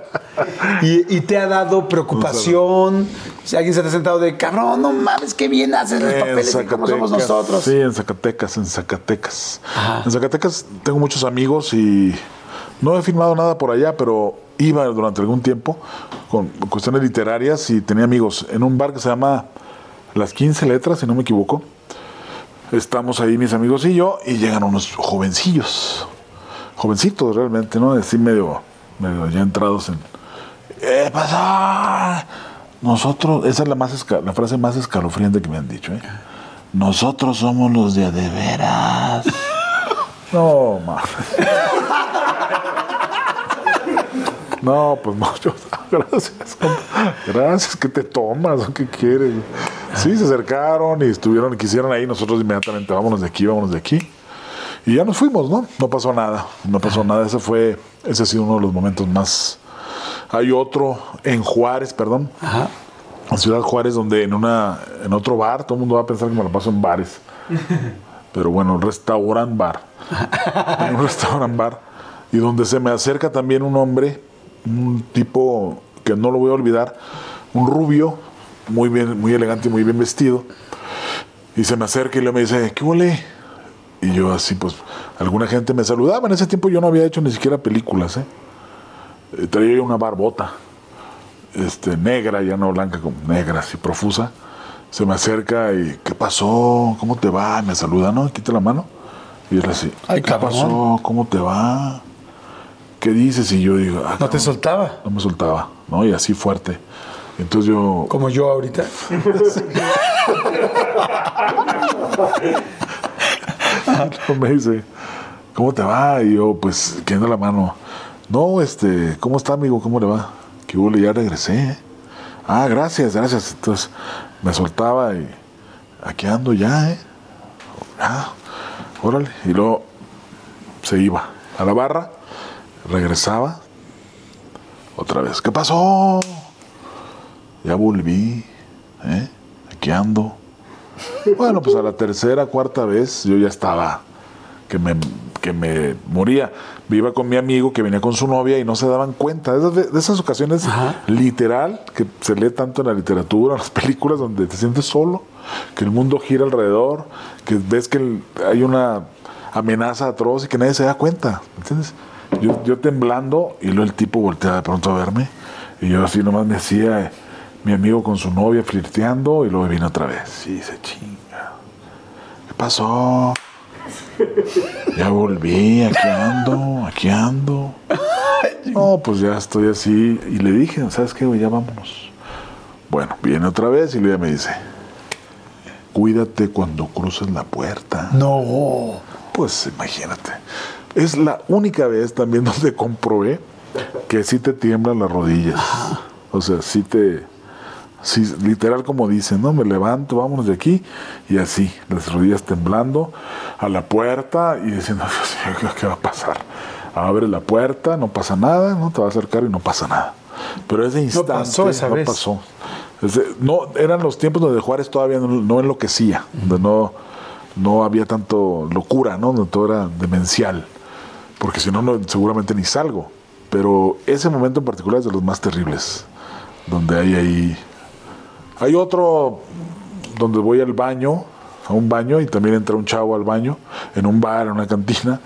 Speaker 1: Y, y te ha dado preocupación. Si alguien se te ha sentado de cabrón, no mames, qué bien haces los papeles y cómo somos nosotros.
Speaker 2: Sí, en Zacatecas, en Zacatecas. En Zacatecas tengo muchos amigos y no he filmado nada por allá, pero iba durante algún tiempo con cuestiones literarias y tenía amigos en un bar que se llama Las 15 Letras, si no me equivoco. Estamos ahí mis amigos y yo y llegan unos jovencillos, jovencitos realmente, ¿no? Así medio, medio ya entrados en... ¿Qué pasa? Nosotros, esa es la, más esca- la frase más escalofriante que me han dicho, ¿eh? Nosotros somos los de a de veras. [LAUGHS] No, mames. [LAUGHS] No, pues [LAUGHS] yo, gracias. Gracias, ¿qué te tomas qué quieres? Sí, se acercaron y estuvieron quisieron ahí. Nosotros inmediatamente, vámonos de aquí, vámonos de aquí. Y ya nos fuimos, ¿no? No pasó nada, no pasó nada. Ese fue, ese ha sido uno de los momentos más. Hay otro en Juárez, perdón. En Ciudad Juárez, donde en una, en otro bar, todo el mundo va a pensar que me lo paso en bares. [LAUGHS] Pero bueno, restaurant bar. [LAUGHS] En un restaurant bar. Y donde se me acerca también un hombre, un tipo que no lo voy a olvidar, un rubio, muy bien, muy elegante y muy bien vestido. Y se me acerca y le me dice, ¿qué huele? Y yo así, pues, alguna gente me saludaba. En ese tiempo yo no había hecho ni siquiera películas, ¿eh? Eh, Traía yo una barbota, este, negra, ya no blanca, como negra, así profusa. Se me acerca y, ¿qué pasó? ¿Cómo te va? Y me saluda, ¿no? Quita la mano. Y él así,
Speaker 1: Ay,
Speaker 2: ¿qué
Speaker 1: cabrón.
Speaker 2: pasó? ¿Cómo te va? ¿Qué dices? Y yo digo, ah,
Speaker 1: ¿No te soltaba?
Speaker 2: No me soltaba, ¿no? Y así fuerte. Entonces yo,
Speaker 1: Como yo ahorita. [LAUGHS]
Speaker 2: me dice, ¿cómo te va? Y yo, pues, quedando la mano. No, este, ¿cómo está, amigo? ¿Cómo le va? Que hubo, ya regresé. Ah, gracias, gracias. Entonces me soltaba y aquí ando ya, ¿eh? Ah, órale. Y luego se iba a la barra, regresaba. Otra vez, ¿qué pasó? Ya volví, ¿eh? Aquí ando. Bueno, pues a la tercera, cuarta vez yo ya estaba que me, que me moría. Iba con mi amigo que venía con su novia y no se daban cuenta. De esas, de esas ocasiones literal que se lee tanto en la literatura, en las películas, donde te sientes solo, que el mundo gira alrededor, que ves que hay una amenaza atroz y que nadie se da cuenta. ¿Entiendes? Yo, yo temblando y luego el tipo voltea de pronto a verme y yo así nomás me hacía eh, mi amigo con su novia flirteando y luego vino otra vez. Y se chinga. ¿Qué pasó? Ya volví, aquí ando, aquí ando. No, pues ya estoy así. Y le dije, ¿sabes qué, güey? Ya vámonos. Bueno, viene otra vez y luego me dice, cuídate cuando cruces la puerta.
Speaker 1: No.
Speaker 2: Pues imagínate. Es la única vez también [LAUGHS] donde comprobé que sí te tiemblan las rodillas. O sea, sí te... Sí, literal como dicen, ¿no? Me levanto, vámonos de aquí. Y así, las rodillas temblando a la puerta y diciendo, Dios mío, ¿qué- ¿qué va a pasar? Abre la puerta, no pasa nada, no te va a acercar y no pasa nada. Pero ese instante
Speaker 1: pasó esa
Speaker 2: no
Speaker 1: vez.
Speaker 2: pasó. No, eran los tiempos donde Juárez todavía no, no enloquecía, donde no, no había tanto locura, ¿no? Donde todo era demencial. Porque si no, no, seguramente ni salgo. Pero ese momento en particular es de los más terribles. Donde hay ahí. Hay otro donde voy al baño, a un baño, y también entra un chavo al baño, en un bar, en una cantina.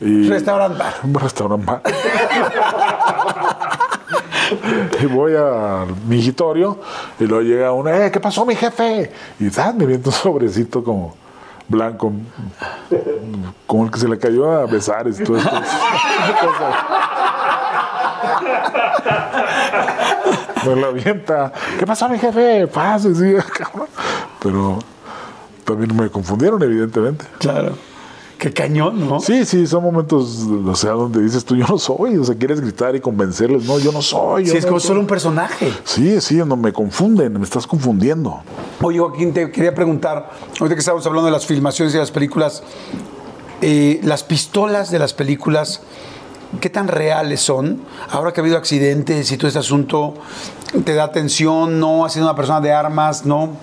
Speaker 2: Y,
Speaker 1: Restaurant bar. [LAUGHS]
Speaker 2: un restaurante bar. y voy al migitorio y luego llega uno, eh, ¿qué pasó mi jefe? Y ¡zas! me viene un sobrecito como blanco, como el que se le cayó a Besares. Todo esto. me lo avienta. ¿Qué pasó mi jefe? Pase, sí, cabrón. Pero también me confundieron, evidentemente.
Speaker 1: Claro. Qué cañón, ¿no?
Speaker 2: Sí, sí, son momentos, o sea, donde dices tú, yo no soy, o sea, quieres gritar y convencerles, no, yo no soy. yo
Speaker 1: Sí, es como
Speaker 2: soy".
Speaker 1: solo un personaje.
Speaker 2: Sí, sí, no me confunden, me estás confundiendo.
Speaker 1: Oye, Joaquín, te quería preguntar, ahorita que estábamos hablando de las filmaciones y de las películas, eh, las pistolas de las películas, ¿qué tan reales son? Ahora que ha habido accidentes y todo este asunto, ¿te da atención? ¿No? ¿Has sido una persona de armas? ¿No?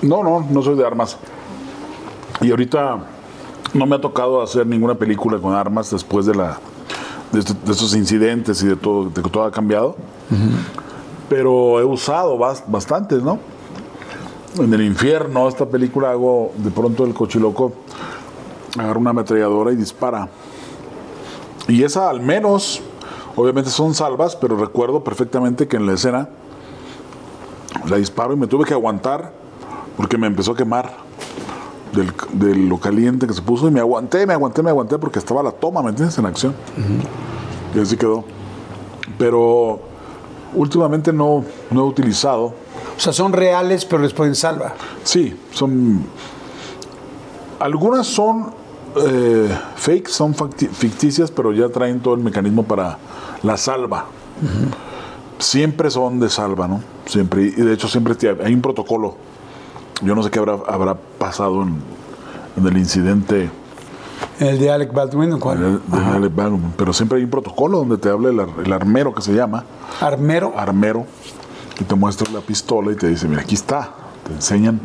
Speaker 2: No, no, no soy de armas. Y ahorita no me ha tocado hacer ninguna película con armas después de la de, de estos incidentes y de todo, de que todo ha cambiado. Pero he usado bas- bastantes, ¿no? En el infierno, esta película hago de pronto el cochiloco agarra una ametralladora y dispara. Y esa al menos, obviamente son salvas, pero recuerdo perfectamente que en la escena la disparo y me tuve que aguantar porque me empezó a quemar del, de lo caliente que se puso y me aguanté, me aguanté, me aguanté porque estaba la toma, ¿me entiendes? En acción. Y así quedó. Pero últimamente no, no he utilizado.
Speaker 1: O sea, son reales, pero les ponen salva.
Speaker 2: Sí, son. Algunas son eh, fake, son ficticias, pero ya traen todo el mecanismo para la salva. Siempre son de salva, ¿no? Siempre. Y de hecho, siempre hay un protocolo. Yo no sé qué habrá, habrá pasado en, en el incidente
Speaker 1: El de Alec Baldwin, ¿o cuál?
Speaker 2: de, de Alec Baldwin, pero siempre hay un protocolo donde te habla el, ar- el armero que se llama
Speaker 1: Armero.
Speaker 2: armero y te muestra la pistola y te dice, mira, aquí está. Te enseñan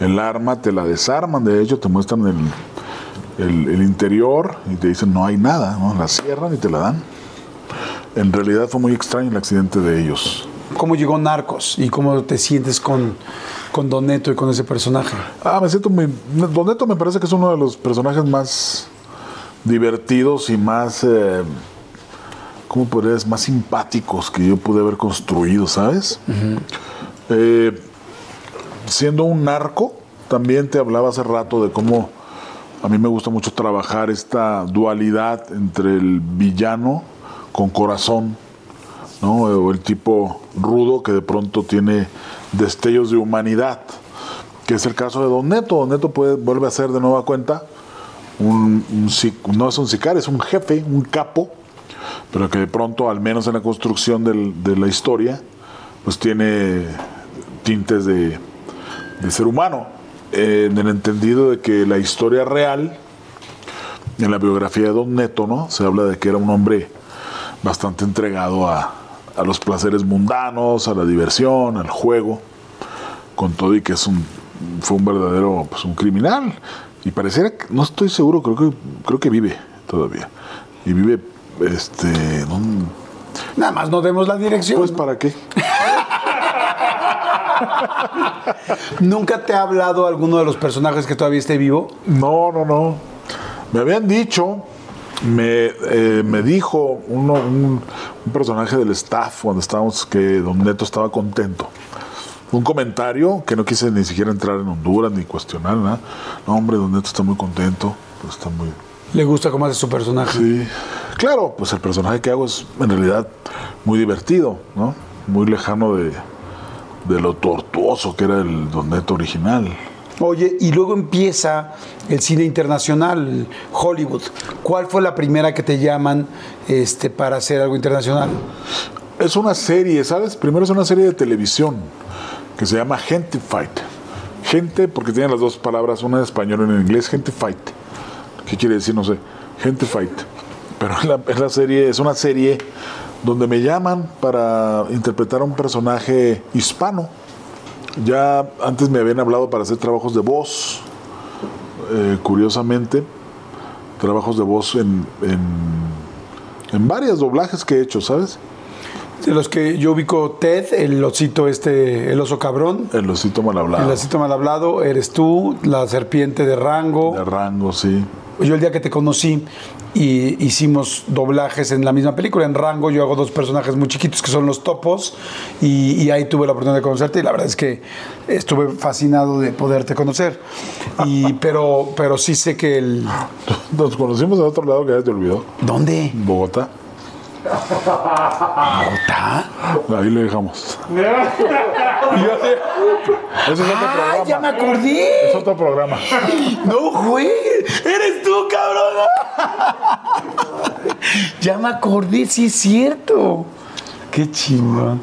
Speaker 2: el arma, te la desarman, de hecho, te muestran el, el- el interior y te dicen, no hay nada, ¿no? La cierran y te la dan. En realidad fue muy extraño el accidente de ellos.
Speaker 1: ¿Cómo llegó Narcos? ¿Y cómo te sientes con, con Don Neto y con ese personaje?
Speaker 2: Ah, me siento muy... Don Neto me parece que es uno de los personajes más divertidos y más... eh, ¿Cómo podría decir? Más simpáticos que yo pude haber construido, ¿sabes? Eh, siendo un narco, también te hablaba hace rato de cómo a mí me gusta mucho trabajar esta dualidad entre el villano con corazón, ¿no? O el tipo rudo que de pronto tiene destellos de humanidad, que es el caso de Don Neto. Don Neto vuelve a ser de nueva cuenta un, no es un sicario, es un jefe, un capo, pero que de pronto, al menos en la construcción de la historia, pues tiene tintes de, ser humano, eh, en el entendido de que la historia real, en la biografía de Don Neto. Se habla de que era un hombre bastante entregado a, a los placeres mundanos, a la diversión, al juego, con todo y que es un, fue un verdadero, pues un criminal. Y pareciera, que- no estoy seguro, creo que, creo que vive todavía. Y vive, este.
Speaker 1: Nada más no demos la dirección.
Speaker 2: pues para qué. [LAUGHS]
Speaker 1: ¿Nunca te ha hablado alguno de los personajes que todavía esté vivo?
Speaker 2: No, no, no. Me habían dicho, me, eh, me dijo uno, un, un personaje del staff cuando estábamos que Don Neto estaba contento. Un comentario que no quise ni siquiera entrar en Honduras ni cuestionar nada. No, hombre, Don Neto está muy contento. pues está muy.
Speaker 1: ¿Le gusta cómo hace su personaje?
Speaker 2: Sí. Claro, pues el personaje que hago es en realidad muy divertido, ¿no? Muy lejano de, de lo tortuoso que era el Don Neto original.
Speaker 1: Oye, y luego empieza el cine internacional, Hollywood. ¿Cuál fue la primera que te llaman este, para hacer algo internacional?
Speaker 2: Es una serie, ¿sabes? Primero es una serie de televisión que se llama Gente Fight. Gente, porque tiene las dos palabras, una en español y una en inglés, Gente Fight. ¿Qué quiere decir? No sé. Gente Fight. Pero [LAUGHS] es la, la serie, es una serie donde me llaman para interpretar a un personaje hispano. Ya antes me habían hablado para hacer trabajos de voz, eh, curiosamente, trabajos de voz en, en, en varios doblajes que he hecho, ¿sabes?
Speaker 1: De los que yo ubico Ted, el osito este, el oso cabrón,
Speaker 2: El osito mal hablado.
Speaker 1: el osito mal hablado, eres tú, la serpiente de rango.
Speaker 2: De rango, sí.
Speaker 1: Yo el día que te conocí y hicimos doblajes en la misma película, en Rango, yo hago dos personajes muy chiquitos que son los topos y, y ahí tuve la oportunidad de conocerte y la verdad es que estuve fascinado de poderte conocer. Y, [LAUGHS] pero, pero sí sé que el...
Speaker 2: Nos conocimos en otro lado que ya te olvidó.
Speaker 1: ¿Dónde?
Speaker 2: Bogotá.
Speaker 1: ¿Bogotá?
Speaker 2: Ahí lo dejamos. [LAUGHS] Ese es otro
Speaker 1: ¡Ah,
Speaker 2: programa.
Speaker 1: ya me acordé!
Speaker 2: Es otro programa.
Speaker 1: ¡No, güey! ¡Eres tú, ya me acordé, sí es cierto. Qué chingón.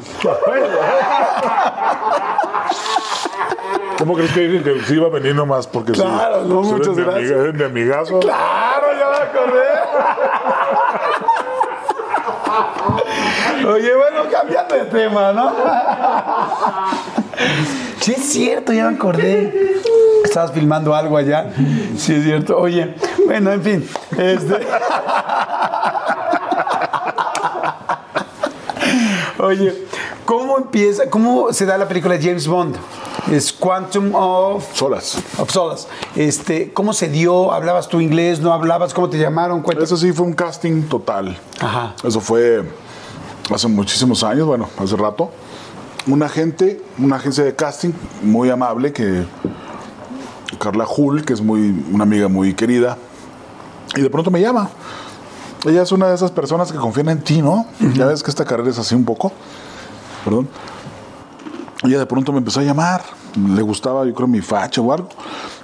Speaker 2: ¿Cómo crees que dije que sí iba a venir nomás? Porque sí.
Speaker 1: Claro, no,
Speaker 2: Pues eres
Speaker 1: muchas
Speaker 2: mi
Speaker 1: gracias.
Speaker 2: amiga- eres mi amigazo.
Speaker 1: Claro, ya me acordé. Oye, bueno, cambiando de tema, ¿no? Sí, es cierto, ya me acordé. Estabas filmando algo allá. Sí, es cierto. Oye, bueno, en fin. Este... Oye, ¿cómo empieza, cómo se da la película de James Bond? Es Quantum of
Speaker 2: Solas.
Speaker 1: of Solace. Este, ¿Cómo se dio? ¿Hablabas tú inglés? ¿No hablabas? ¿Cómo te llamaron? Cuéntame.
Speaker 2: Eso sí fue un casting total.
Speaker 1: Ajá.
Speaker 2: Eso fue hace muchísimos años, bueno, hace rato. Un agente, una agencia de casting muy amable que Carla Hull, que es muy una amiga muy querida, y de pronto me llama. Ella es una de esas personas que confían en ti, ¿no? Ya ves que esta carrera es así un poco. Perdón. Ella de pronto me empezó a llamar. Le gustaba, yo creo, mi facha o algo.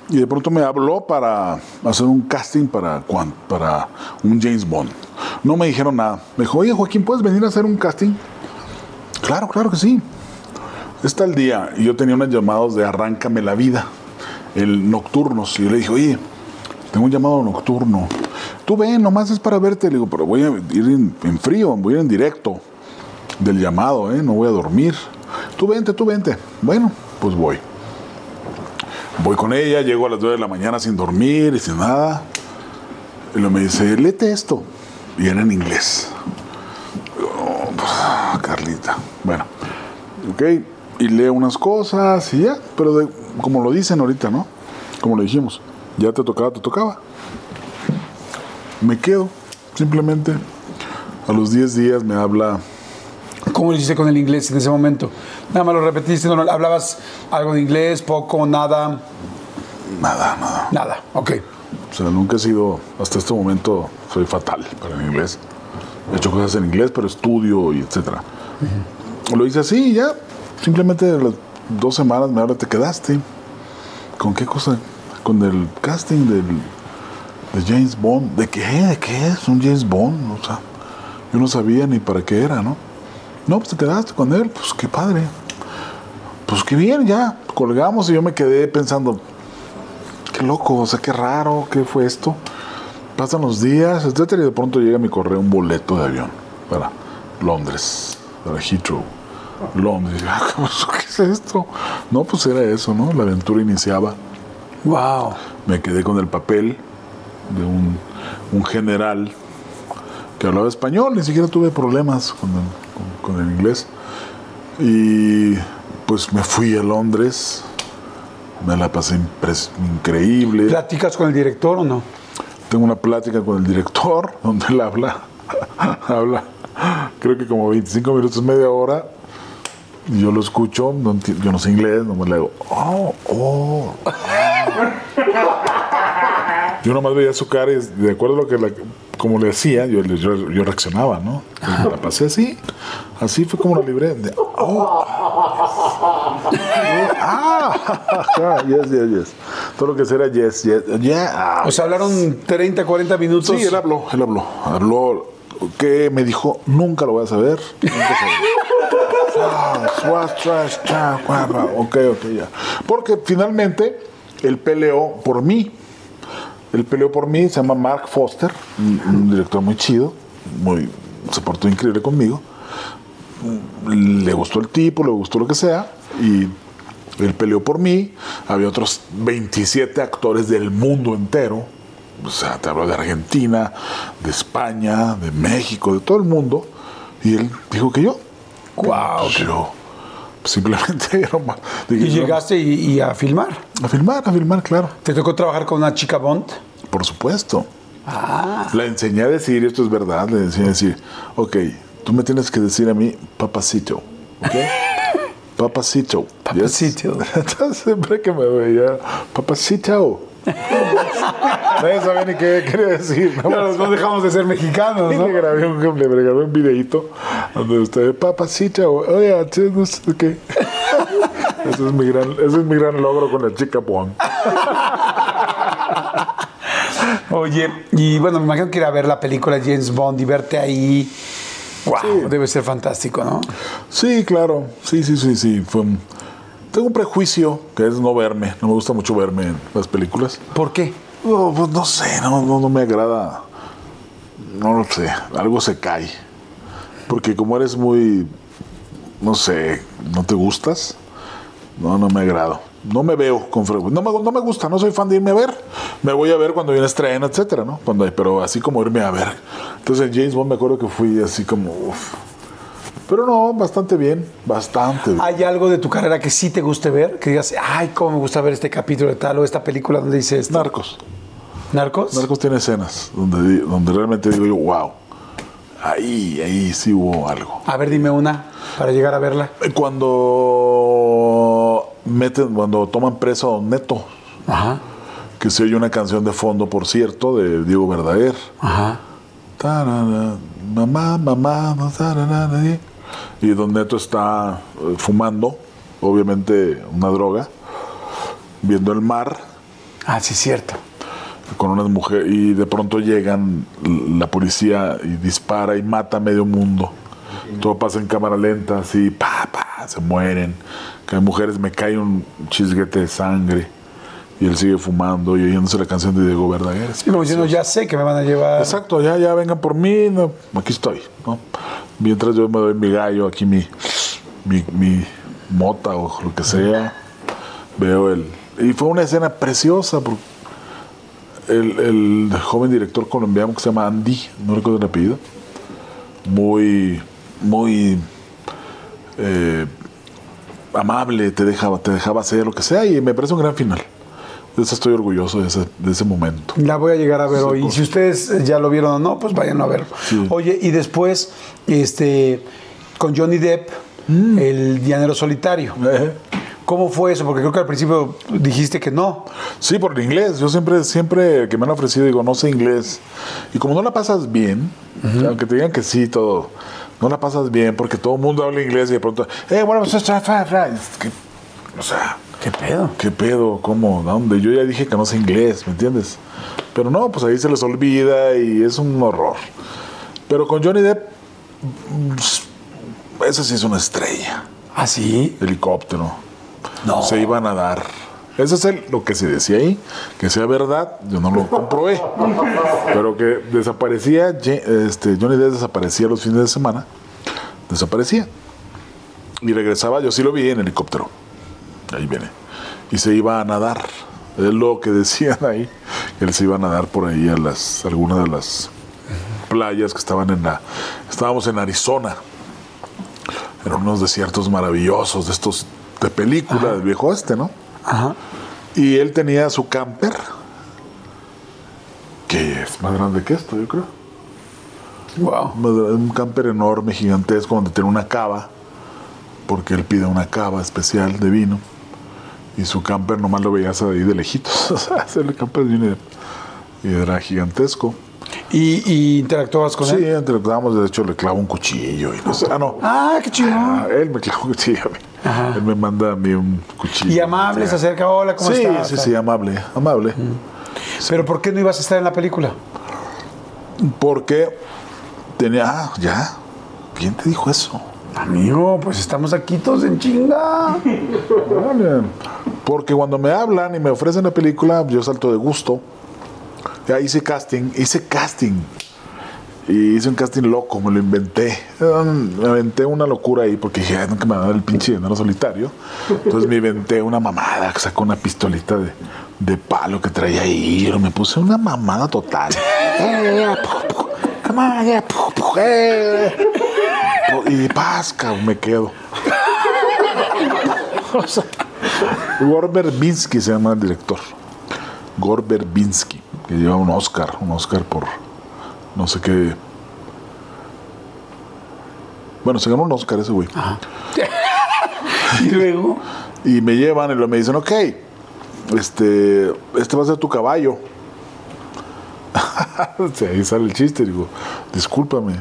Speaker 2: Y de pronto me habló para hacer un casting para, para un James Bond. No me dijeron nada. Me dijo, oye, Joaquín, ¿puedes venir a hacer un casting? Claro, claro que sí. Está el día yo tenía unos llamados de Arráncame la vida, el nocturnos. Y yo le dije, oye, tengo un llamado nocturno. Tú ven, nomás es para verte. Le digo, pero voy a ir en, frío, voy a ir en directo del llamado, ¿eh? No voy a dormir. Tú vente, tú vente. Bueno, pues voy. Voy con ella, llego a las 9 de la mañana sin dormir y sin nada. Y luego me dice, léete esto. Y era en inglés. Oh, Carlita. Bueno, ok. Y leo unas cosas y ya. Pero de- como lo dicen ahorita, ¿no? Como lo dijimos. Ya te tocaba, te tocaba. Me quedo. Simplemente a los 10 días me habla
Speaker 1: ¿Cómo lo hiciste con el inglés en ese momento? Nada más lo repetiste, no, no, hablabas algo de inglés, poco, nada,
Speaker 2: nada, nada.
Speaker 1: nada. Ok.
Speaker 2: O sea, nunca he sido, hasta este momento, soy fatal para el inglés. He hecho cosas en inglés, pero estudio y etcétera. Lo hice así y ya. Simplemente las dos semanas me habla, te quedaste. ¿Con qué cosa? Con el casting del, de James Bond. ¿De qué? ¿De qué es un James Bond? O sea, yo no sabía ni para qué era, ¿no? No, pues te quedaste con él. Pues qué padre. Pues qué bien, ya. Colgamos y yo me quedé pensando, qué loco, o sea, qué raro, qué fue esto. Pasan los días, etcétera, y de pronto llega mi correo un boleto de avión para Londres, para Heathrow, Londres. Y yo, "Ah, ¿Qué es esto? No, pues era eso, ¿no? La aventura iniciaba.
Speaker 1: Wow.
Speaker 2: Me quedé con el papel de un, un general que hablaba español, ni siquiera tuve problemas con el, con- con el inglés. Y pues me fui a Londres, me la pasé increíble.
Speaker 1: ¿Platicas con el director o no?
Speaker 2: Tengo una plática con el director [LAUGHS] donde él habla, [LAUGHS] habla, creo que como 25 minutos, media hora. Yo lo escucho, no yo no sé inglés, no me le digo, oh, oh. Yo nomás veía su cara y de acuerdo a lo que la- como le hacía, yo, yo, yo reaccionaba, ¿no? Y me la pasé así, así fue como la libré. de, oh. ah, [LAUGHS] yes, yes, yes. Todo lo que sea era yes, yes, yeah. ah,
Speaker 1: O sea, hablaron 30, 40 minutos.
Speaker 2: Sí, él habló, él habló. Habló que me dijo, nunca lo voy a saber. Nunca [LAUGHS] sabré". Ok, ok, ya. Porque finalmente él peleó por mí. Él peleó por mí, se llama Mark Foster, un director muy chido, muy, se portó increíble conmigo. Le gustó el tipo, le gustó lo que sea, y él peleó por mí. Había otros 27 actores del mundo entero. O sea, te hablo de Argentina, de España, de México, de todo el mundo. Y él dijo que yo.
Speaker 1: Wow.
Speaker 2: Pues yo simplemente [LAUGHS] era más- dije,
Speaker 1: Y
Speaker 2: no,
Speaker 1: llegaste y, y a filmar.
Speaker 2: A filmar, a filmar, claro.
Speaker 1: ¿Te tocó trabajar con una chica Bond?
Speaker 2: Por supuesto.
Speaker 1: Ah.
Speaker 2: La enseñé a decir, esto es verdad, le enseñé a decir, ok, tú me tienes que decir a mí, papacito, ¿ok? [LAUGHS] Papacito. yes?
Speaker 1: Papacito. [LAUGHS]
Speaker 2: Entonces siempre que me veía, papacito. Nadie sabía ni qué quería decir. ¿no?
Speaker 1: Claro, no dejamos de ser mexicanos, ¿no?
Speaker 2: le [LAUGHS] grabé un, le grabé un videito donde usted, papacito, oye, ¿te gusta qué? [LAUGHS] Ese es mi gran, ese es mi gran logro con la chica Bond.
Speaker 1: Oye, y bueno, me imagino que ir a ver la película James Bond y verte ahí. Wow, debe ser fantástico, ¿no?
Speaker 2: Sí, claro. Sí, sí, sí, sí. Fue un- Tengo un prejuicio que es no verme. No me gusta mucho verme en las películas.
Speaker 1: ¿Por qué?
Speaker 2: No, pues no sé, no, no, no me agrada. No lo sé, algo se cae. Porque como eres muy, no sé, no te gustas, no, no me agrado. No me veo con frecuencia. No me, no me gusta, no soy fan de irme a ver. Me voy a ver cuando viene estreno, etcétera, ¿no? Cuando hay, pero así como irme a ver. Entonces en James Bond me acuerdo que fui así como, uf. Pero no, bastante bien, bastante bien.
Speaker 1: ¿Hay algo de tu carrera que sí te guste ver? Que digas, ay, cómo me gusta ver este capítulo de tal o esta película donde dice esto.
Speaker 2: Narcos.
Speaker 1: ¿Narcos?
Speaker 2: Narcos tiene escenas donde, donde realmente digo yo, wow. Ahí, ahí sí hubo algo.
Speaker 1: A ver, dime una para llegar a verla.
Speaker 2: Cuando meten, cuando toman preso a Don Neto,
Speaker 1: Ajá,
Speaker 2: que se oye una canción de fondo, por cierto, de Diego Verdaguer.
Speaker 1: ajá.
Speaker 2: Tarara, mamá, mamá, nadie. Y Don Neto está eh, fumando, obviamente una droga, viendo el mar
Speaker 1: Ah, sí, cierto.
Speaker 2: con unas mujeres y de pronto llegan la policía y dispara y mata a medio mundo. Todo pasa en cámara lenta, así, pa, pa, se mueren. Caen mujeres, me cae un chisguete de sangre. Y él sigue fumando y oyéndose la canción de Diego Verdaguer.
Speaker 1: Y como diciendo, ya sé que me van a llevar.
Speaker 2: Exacto, ya, ya vengan por mí, no, aquí estoy, ¿no? Mientras yo me doy mi gallo, aquí mi, mi, mi mota o lo que sea, veo el... Y fue una escena preciosa, porque el, el joven director colombiano que se llama Andy, no recuerdo el apellido, muy, muy eh, amable, te dejaba, te dejaba hacer lo que sea y me parece un gran final. Eso estoy orgulloso de ese, de ese momento.
Speaker 1: La voy a llegar a ver hoy. Y si ustedes ya lo vieron o no, pues vayan a verlo.
Speaker 2: Sí.
Speaker 1: Oye, y después, este, con Johnny Depp,
Speaker 2: Mm.
Speaker 1: el llanero solitario.
Speaker 2: Eh.
Speaker 1: ¿Cómo fue eso? Porque creo que al principio dijiste que no.
Speaker 2: Sí, por el inglés. Yo siempre, siempre que me han ofrecido, digo, no sé inglés. Y como no la pasas bien, aunque te digan que sí, todo, no la pasas bien porque todo el mundo habla inglés y de pronto, eh, bueno, pues, fra, fra, fra". Es que, o sea,
Speaker 1: ¿Qué pedo?
Speaker 2: ¿qué pedo? ¿Cómo? ¿Dónde? Yo ya dije que no sé inglés, ¿me entiendes? Pero no, pues ahí se les olvida y es un horror. Pero con Johnny Depp, mm, ese sí es una estrella.
Speaker 1: ¿Ah, sí?
Speaker 2: Helicóptero
Speaker 1: No.
Speaker 2: se iban a dar. Eso es el- lo que se decía ahí, que sea verdad, yo no lo comprobé. Pero que desaparecía, este, Johnny Depp desaparecía los fines de semana, desaparecía. Y regresaba, yo sí lo vi en helicóptero. Ahí viene. Y se iba a nadar. Es lo que decían ahí, él se iba a nadar por ahí a las, algunas de las playas que estaban en la. Estábamos en Arizona. Eran unos desiertos maravillosos, de estos de película del viejo oeste, ¿no?
Speaker 1: Ajá.
Speaker 2: Y él tenía su camper, que es más grande que esto, yo creo.
Speaker 1: Wow.
Speaker 2: Un camper enorme, gigantesco, donde tiene una cava, porque él pide una cava especial de vino. Y su camper nomás lo veías ahí de lejitos. [LAUGHS] O sea, el camper de. Y era gigantesco.
Speaker 1: ¿Y, y interactuabas con
Speaker 2: Sí,
Speaker 1: él?
Speaker 2: interactuábamos, de hecho le clavo un cuchillo y no sé. Ah, no.
Speaker 1: Ah, qué chido.
Speaker 2: Ah, él me clava un cuchillo a mí. Él me manda a mí un cuchillo.
Speaker 1: Y amable, se acerca, hola, ¿cómo
Speaker 2: sí,
Speaker 1: estás?
Speaker 2: Sí, sí, amable, amable.
Speaker 1: Pero ¿por qué no ibas a estar en la película?
Speaker 2: Porque tenía, ah, ya, ¿quién te dijo eso?
Speaker 1: Amigo, pues estamos aquí todos en chinga. [LAUGHS]
Speaker 2: Vale. Porque cuando me hablan y me ofrecen la película, yo salto de gusto. Ya hice casting, hice casting. Y hice un casting loco, me lo inventé. Me inventé una locura ahí porque dije, "Ay, nunca me va a dar el pinche dinero solitario. Entonces me inventé una mamada, que sacó una pistolita de, de palo que traía ahí. Me puse una mamada total. Y paz, cabrón, me quedo. O sea, se llama el director. Gore Verbinski, que lleva un Oscar, un Oscar por no sé qué. Bueno, se ganó un Oscar ese güey. [LAUGHS]
Speaker 1: Y luego,
Speaker 2: Y me llevan y me dicen, ok, este, este va a ser tu caballo. [LAUGHS] Ahí sale el chiste. Digo, discúlpame,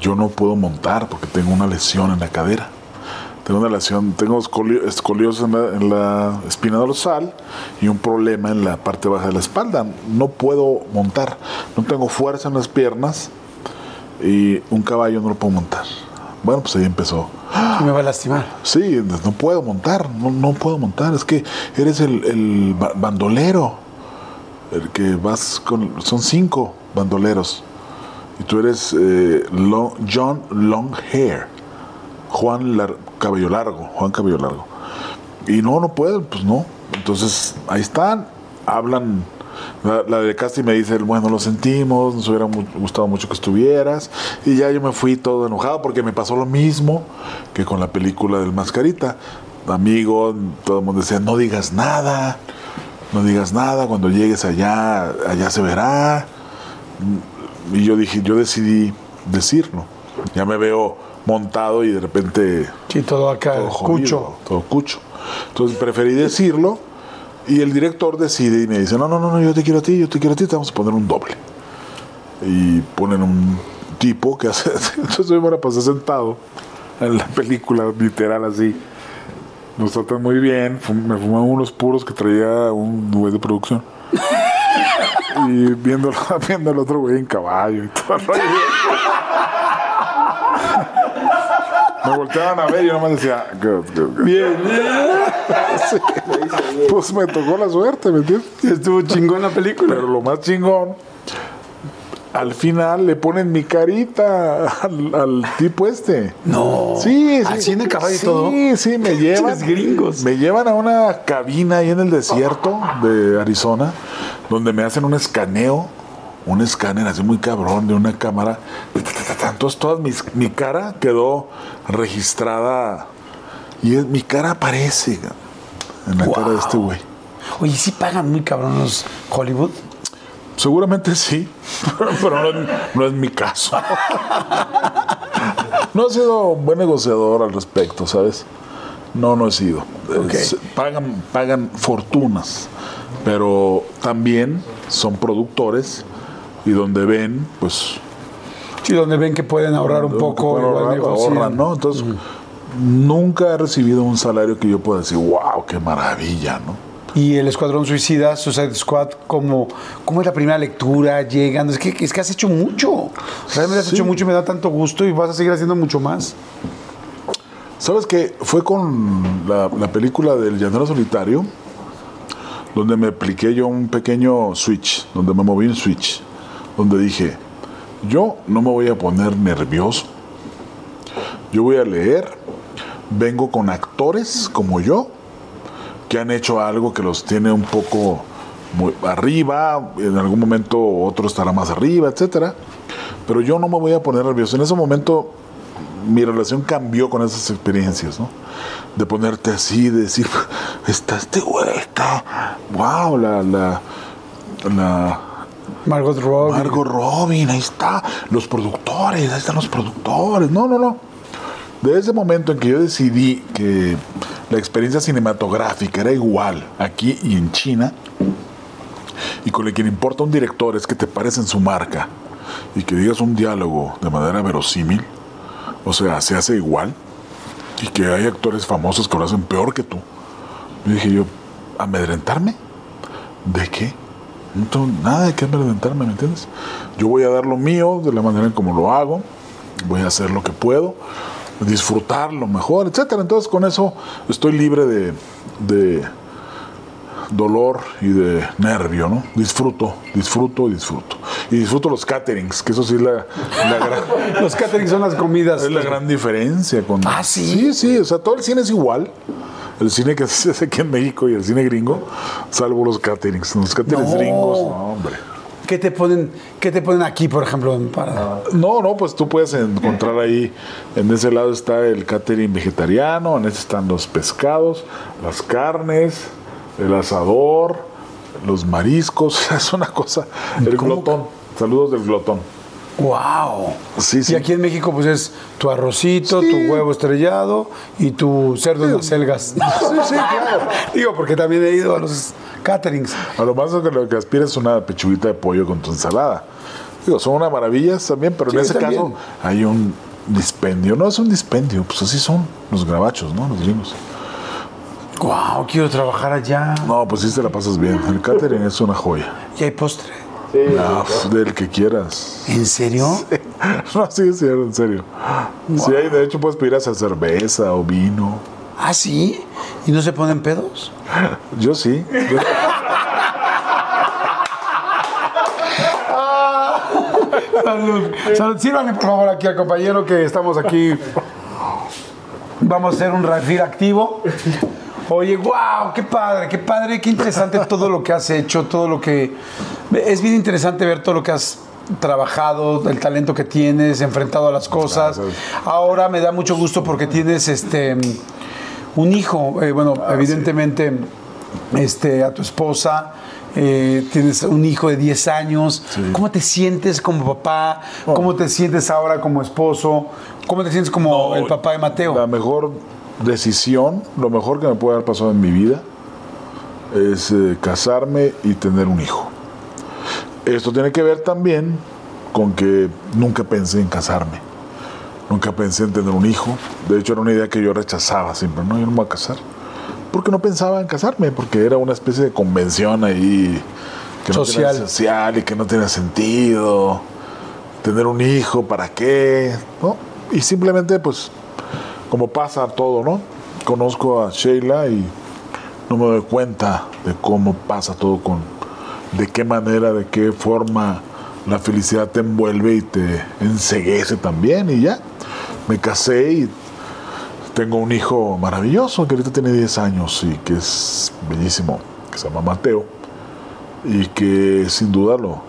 Speaker 2: yo no puedo montar porque tengo una lesión en la cadera. Tengo una lesión, tengo escolio- escoliosis en la, en la espina dorsal y un problema en la parte baja de la espalda. No puedo montar, no tengo fuerza en las piernas y un caballo no lo puedo montar. Bueno, pues ahí empezó.
Speaker 1: Me va a lastimar.
Speaker 2: Sí, no puedo montar, no, no puedo montar. Es que eres el, el ba- bandolero, el que vas con. Son cinco bandoleros. Y tú eres eh, Lo- John Long Hair, Juan Lar- Cabello Largo, Juan Cabello Largo. Y no, no puedo, pues no. Entonces, ahí están, hablan. La, la de casting me dice, bueno, lo sentimos, nos hubiera gustado mucho que estuvieras. Y ya yo me fui todo enojado porque me pasó lo mismo que con la película del Mascarita. Amigo, todo el mundo decía, no digas nada, no digas nada, cuando llegues allá, allá se verá. Y yo dije, yo decidí decirlo. Ya me veo montado y de repente
Speaker 1: Sí, todo acá,
Speaker 2: todo jodido,
Speaker 1: cucho.
Speaker 2: todo cucho. Entonces preferí decirlo y el director decide y me dice, no, no, no, no, yo te quiero a ti, yo te quiero a ti, te vamos a poner un doble. Y ponen un tipo que hace... [LAUGHS] Entonces yo me la pasé sentado en la película, literal así. Nos tratan muy bien, me fumé unos puros que traía un güey de producción. [LAUGHS] y viendo, [LAUGHS] viendo al otro güey en caballo y todo el rollo. Me volteaban a ver y yo nomás decía, good, good, good.
Speaker 1: Bien. [LAUGHS]
Speaker 2: Sí. Pues me tocó la suerte, ¿me entiendes?
Speaker 1: Estuvo chingón la película.
Speaker 2: Pero lo más chingón, al final le ponen mi carita al, al tipo este.
Speaker 1: No.
Speaker 2: Sí, sí.
Speaker 1: Así en el caballo y
Speaker 2: sí,
Speaker 1: todo.
Speaker 2: Sí, me [LAUGHS] llevan.
Speaker 1: Gringos.
Speaker 2: Me llevan a una cabina ahí en el desierto de Arizona, donde me hacen un escaneo, un escáner así muy cabrón de una cámara. Entonces toda mis- mi cara quedó registrada y es- mi cara aparece en la cara de este güey.
Speaker 1: Oye, sí pagan muy cabrón los Hollywood.
Speaker 2: Seguramente sí, [LAUGHS] pero no, es- no es mi caso. [LAUGHS] No he sido un buen negociador al respecto, ¿sabes? No, no he sido. Es- pagan, pagan fortunas, pero también son productores y donde ven, pues...
Speaker 1: Sí, donde ven que pueden ahorrar un poco,
Speaker 2: ahorrar, ahorran, ¿no? Entonces, nunca he recibido un salario que yo pueda decir, wow, qué maravilla, ¿no?
Speaker 1: Y el Escuadrón Suicida, Suicide Squad, ¿cómo, cómo es la primera lectura? Llegando. Es que, es que has hecho mucho. Realmente has
Speaker 2: Sí.
Speaker 1: hecho mucho y me da tanto gusto y vas a seguir haciendo mucho más.
Speaker 2: ¿Sabes qué? Fue con la, la película del Llanero Solitario, donde me apliqué yo un pequeño switch, donde me moví un switch, donde dije, yo no me voy a poner nervioso, yo voy a leer, vengo con actores como yo, que han hecho algo que los tiene un poco muy arriba, en algún momento otro estará más arriba, etcétera. Pero yo no me voy a poner nervioso. En ese momento mi relación cambió con esas experiencias, ¿no? De ponerte así, de decir, [LAUGHS] está este güey, está, wow, la, la, la
Speaker 1: Margot Robbie.
Speaker 2: Margot Robin, ahí está, los productores, ahí están los productores. No, no, no. De ese momento en que yo decidí que la experiencia cinematográfica era igual aquí y en China, y con lo que le importa a un director es que te pares en su marca y que digas un diálogo de manera verosímil, o sea, se hace igual, y que hay actores famosos que lo hacen peor que tú. Y dije yo, ¿amedrentarme? ¿De qué? No nada de qué amedrentarme, ¿me entiendes? Yo voy a dar lo mío de la manera en como lo hago, voy a hacer lo que puedo, disfrutar lo mejor, etcétera. Entonces con eso estoy libre de, de dolor y de nervio, ¿no? Disfruto, disfruto, disfruto. Y disfruto los caterings, que eso sí es la, la gran, [LAUGHS]
Speaker 1: Los catering son las comidas.
Speaker 2: es la gran diferencia con...
Speaker 1: Ah, ¿sí?
Speaker 2: Sí, sí, o sea, todo el cine es igual. El cine que [LAUGHS] se hace aquí en México y el cine gringo, salvo los caterings. Los caterings
Speaker 1: No.
Speaker 2: gringos, no, hombre.
Speaker 1: ¿Qué te ponen, qué te ponen aquí, por ejemplo, en-
Speaker 2: No, no, pues tú puedes encontrar ahí, en ese lado está el catering vegetariano, en ese están los pescados, las carnes, el asador, los mariscos, [LAUGHS] es una cosa, el glotón, saludos del glotón.
Speaker 1: Wow.
Speaker 2: Sí, sí.
Speaker 1: Y aquí en México, pues es tu arrocito,
Speaker 2: Sí.
Speaker 1: tu huevo estrellado y tu cerdo en las selgas.
Speaker 2: Sí, sí, claro. [LAUGHS]
Speaker 1: Digo, porque también he ido a los caterings.
Speaker 2: A lo más que lo que aspiras es una pechuguita de pollo con tu ensalada. Digo, son una maravilla también, pero en ese
Speaker 1: también.
Speaker 2: caso hay un dispendio. No es un dispendio, pues así son los gabachos, ¿no? Los gringos.
Speaker 1: Wow, quiero trabajar allá.
Speaker 2: No, pues sí te la pasas bien. El catering es una joya.
Speaker 1: ¿Y hay postre?
Speaker 2: Pues, del que quieras.
Speaker 1: ¿En serio? [LAUGHS]
Speaker 2: No, sí, sí, en serio. Sí, hay, de hecho puedes pedir hasta cerveza o vino.
Speaker 1: ¿Ah, sí? ¿Y no se ponen pedos?
Speaker 2: Yo sí. Yo- [LAUGHS]
Speaker 1: Salud. Salud. Sírvanle, por favor, aquí al compañero que estamos aquí. Vamos a hacer un refil activo. Oye, wow, qué padre, qué padre, qué interesante todo lo que has hecho, todo lo que... Es bien interesante ver todo lo que has trabajado, el talento que tienes, enfrentado a las cosas.
Speaker 2: Gracias.
Speaker 1: Ahora me da mucho gusto porque tienes este un hijo, eh, bueno, evidentemente este, a tu esposa, eh, tienes un hijo de 10 años. ¿Cómo te sientes como papá? ¿Cómo te sientes ahora como esposo? ¿Cómo te sientes como el papá de Mateo?
Speaker 2: La mejor decisión, lo mejor que me puede haber pasado en mi vida es eh, casarme y tener un hijo. Esto tiene que ver también con que nunca pensé en casarme. Nunca pensé en tener un hijo. De hecho, era una idea que yo rechazaba siempre. No, yo no me voy a casar. Porque no pensaba en casarme, porque era una especie de convención ahí que no
Speaker 1: Social.
Speaker 2: social y que no tenía sentido. Tener un hijo, ¿para qué? ¿No? Y simplemente, pues, como pasa todo, ¿no? Conozco a Sheila y no me doy cuenta de cómo pasa todo con, de qué manera, de qué forma la felicidad te envuelve y te enseguece también y ya. Me casé y tengo un hijo maravilloso que ahorita tiene 10 años y que es bellísimo, que se llama Mateo y que sin duda lo,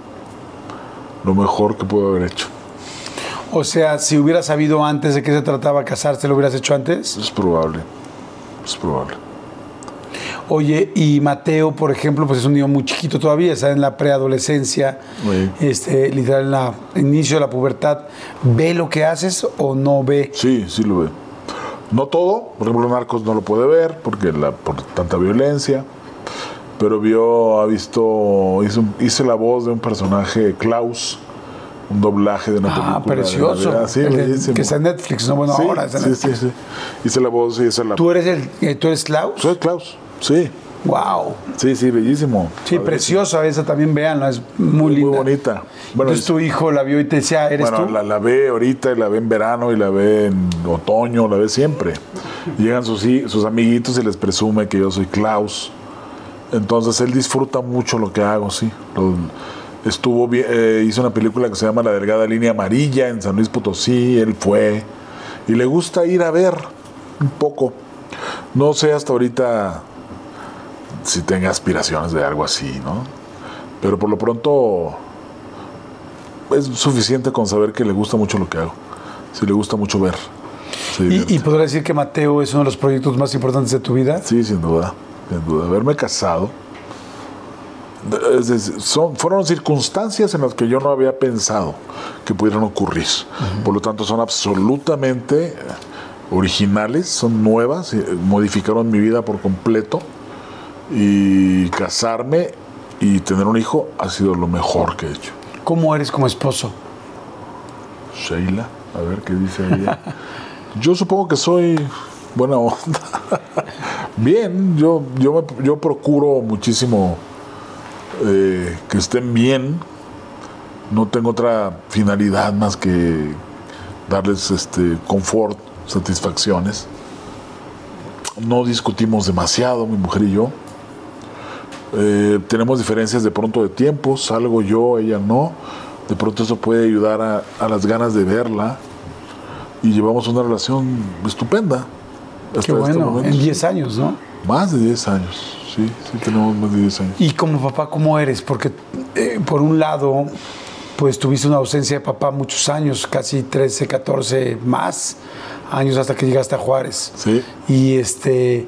Speaker 2: lo mejor que puedo haber hecho.
Speaker 1: O sea, si hubieras sabido antes de qué se trataba casarse, ¿lo hubieras hecho antes?
Speaker 2: Es probable, es probable.
Speaker 1: Oye, y Mateo, por ejemplo, pues es un niño muy chiquito todavía, está en la preadolescencia,
Speaker 2: Sí.
Speaker 1: este, literal en la inicio de la pubertad. ¿Ve lo que haces o no ve?
Speaker 2: Sí, sí lo ve. No todo, por ejemplo, Narcos no lo puede ver porque la, por tanta violencia, pero vio, ha visto, hizo, hice la voz de un personaje, Klaus, un doblaje de una película.
Speaker 1: Ah,
Speaker 2: de
Speaker 1: precioso.
Speaker 2: Sí,
Speaker 1: El que está en Netflix, ¿no? Bueno,
Speaker 2: sí,
Speaker 1: ahora está en
Speaker 2: sí,
Speaker 1: Netflix.
Speaker 2: sí, sí. Hice la voz y esa la...
Speaker 1: ¿Tú eres el, eh, tú eres Klaus?
Speaker 2: Soy Klaus, sí,
Speaker 1: Wow.
Speaker 2: sí, sí, bellísimo.
Speaker 1: Sí,
Speaker 2: Padrísimo.
Speaker 1: preciosa esa también, véanla, es muy
Speaker 2: Muy
Speaker 1: linda.
Speaker 2: bonita. Bueno,
Speaker 1: Entonces tu hijo la vio y te decía, ¿eres
Speaker 2: Bueno,
Speaker 1: tú?
Speaker 2: la, la ve ahorita y la ve en verano y la ve en otoño, la ve siempre. Llegan sus, sus amiguitos y les presume que yo soy Klaus. Entonces él disfruta mucho lo que hago, sí. Estuvo eh, hizo una película que se llama La Delgada Línea Amarilla en San Luis Potosí, él fue. Y le gusta ir a ver un poco. No sé hasta ahorita si tenga aspiraciones de algo así, ¿no? Pero por lo pronto es suficiente con saber que le gusta mucho lo que hago. Si le gusta mucho ver.
Speaker 1: Y, y podría decir que Mateo es uno de los proyectos más importantes de tu vida.
Speaker 2: Sí, sin duda, sin duda. Haberme casado. Son, fueron circunstancias en las que yo no había pensado que pudieran ocurrir. Por lo tanto, son absolutamente originales, son nuevas, eh, modificaron mi vida por completo. Y casarme y tener un hijo ha sido lo mejor que he hecho.
Speaker 1: ¿Cómo eres como esposo?
Speaker 2: Sheila, a ver qué dice ella. [LAUGHS] Yo supongo que soy buena onda. [LAUGHS] bien, yo, yo, me- yo procuro muchísimo eh, que estén bien. No tengo otra finalidad más que darles este confort, satisfacciones. No discutimos demasiado, mi mujer y yo. Eh, tenemos diferencias de pronto de tiempo, salgo yo, ella no. De pronto eso puede ayudar a, a las ganas de verla y llevamos una relación estupenda. hasta
Speaker 1: Qué
Speaker 2: este
Speaker 1: bueno, en 10 años, ¿no?
Speaker 2: Más de 10 años, sí, sí tenemos más de 10 años.
Speaker 1: Y como papá, ¿cómo eres? Porque eh, por un lado, pues tuviste una ausencia de papá muchos años, casi 13, 14 más años hasta que llegaste a Juárez.
Speaker 2: Sí.
Speaker 1: Y este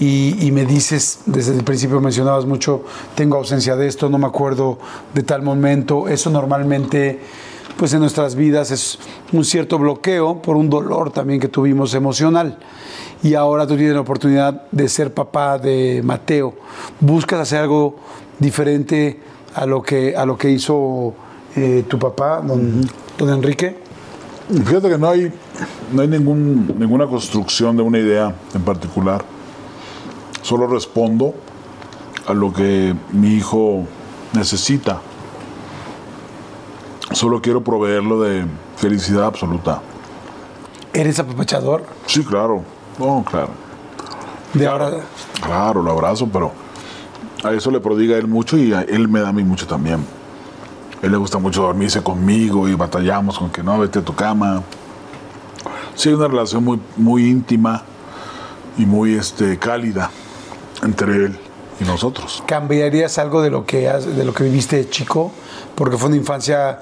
Speaker 1: y, y me dices, desde el principio mencionabas mucho, tengo ausencia de esto, no me acuerdo de tal momento. Eso normalmente, pues en nuestras vidas es un cierto bloqueo por un dolor también que tuvimos emocional. Y ahora tú tienes la oportunidad de ser papá de Mateo. ¿Buscas hacer algo diferente a lo que, a lo que hizo eh, tu papá, don, don Enrique?
Speaker 2: Fíjate que no hay, no hay ningún, ninguna construcción de una idea en particular. Solo respondo a lo que mi hijo necesita. Solo quiero proveerlo de felicidad absoluta.
Speaker 1: ¿Eres apapachador?
Speaker 2: Sí, claro. No, claro.
Speaker 1: De ahora.
Speaker 2: Claro, lo abrazo, pero a eso le prodiga él mucho y a él me da a mí mucho también. A él le gusta mucho dormirse conmigo y batallamos con que no, vete a tu cama. Sí, hay una relación muy, muy íntima y muy este, cálida entre él y nosotros.
Speaker 1: ¿Cambiarías algo de lo que has- de lo que viviste de chico? Porque fue una infancia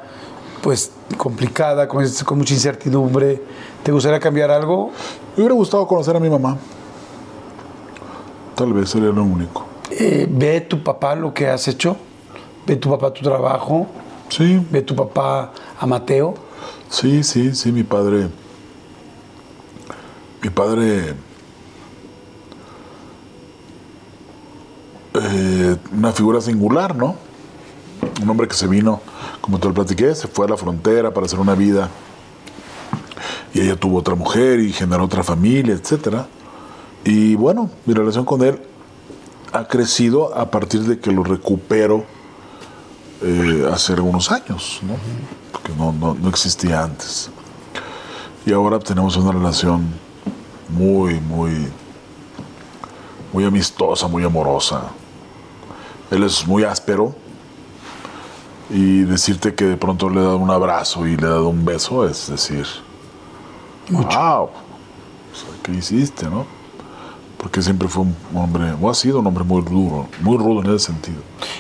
Speaker 1: pues complicada, con, con mucha incertidumbre. ¿Te gustaría cambiar algo?
Speaker 2: Me hubiera gustado conocer a mi mamá. Tal vez sería lo único.
Speaker 1: Eh, ¿Ve tu papá lo que has hecho? ¿Ve tu papá tu trabajo?
Speaker 2: Sí,
Speaker 1: ¿Ve tu papá a Mateo?
Speaker 2: sí, sí, sí, mi padre. Mi padre. eh, una figura singular, ¿no? Un hombre que se vino, como te lo platiqué, se fue a la frontera para hacer una vida. Y ella tuvo otra mujer y generó otra familia, etcétera. Y bueno, mi relación con él ha crecido a partir de que lo recupero eh, hace algunos años, ¿no? Porque no, no, no existía antes. Y ahora tenemos una relación muy, muy, muy amistosa, muy amorosa. Él es muy áspero y decirte que de pronto le he dado un abrazo y le he dado un beso es decir, wow, o sea, ¿qué hiciste, no? Porque siempre fue un hombre, o ha sido un hombre muy duro, muy rudo en ese sentido.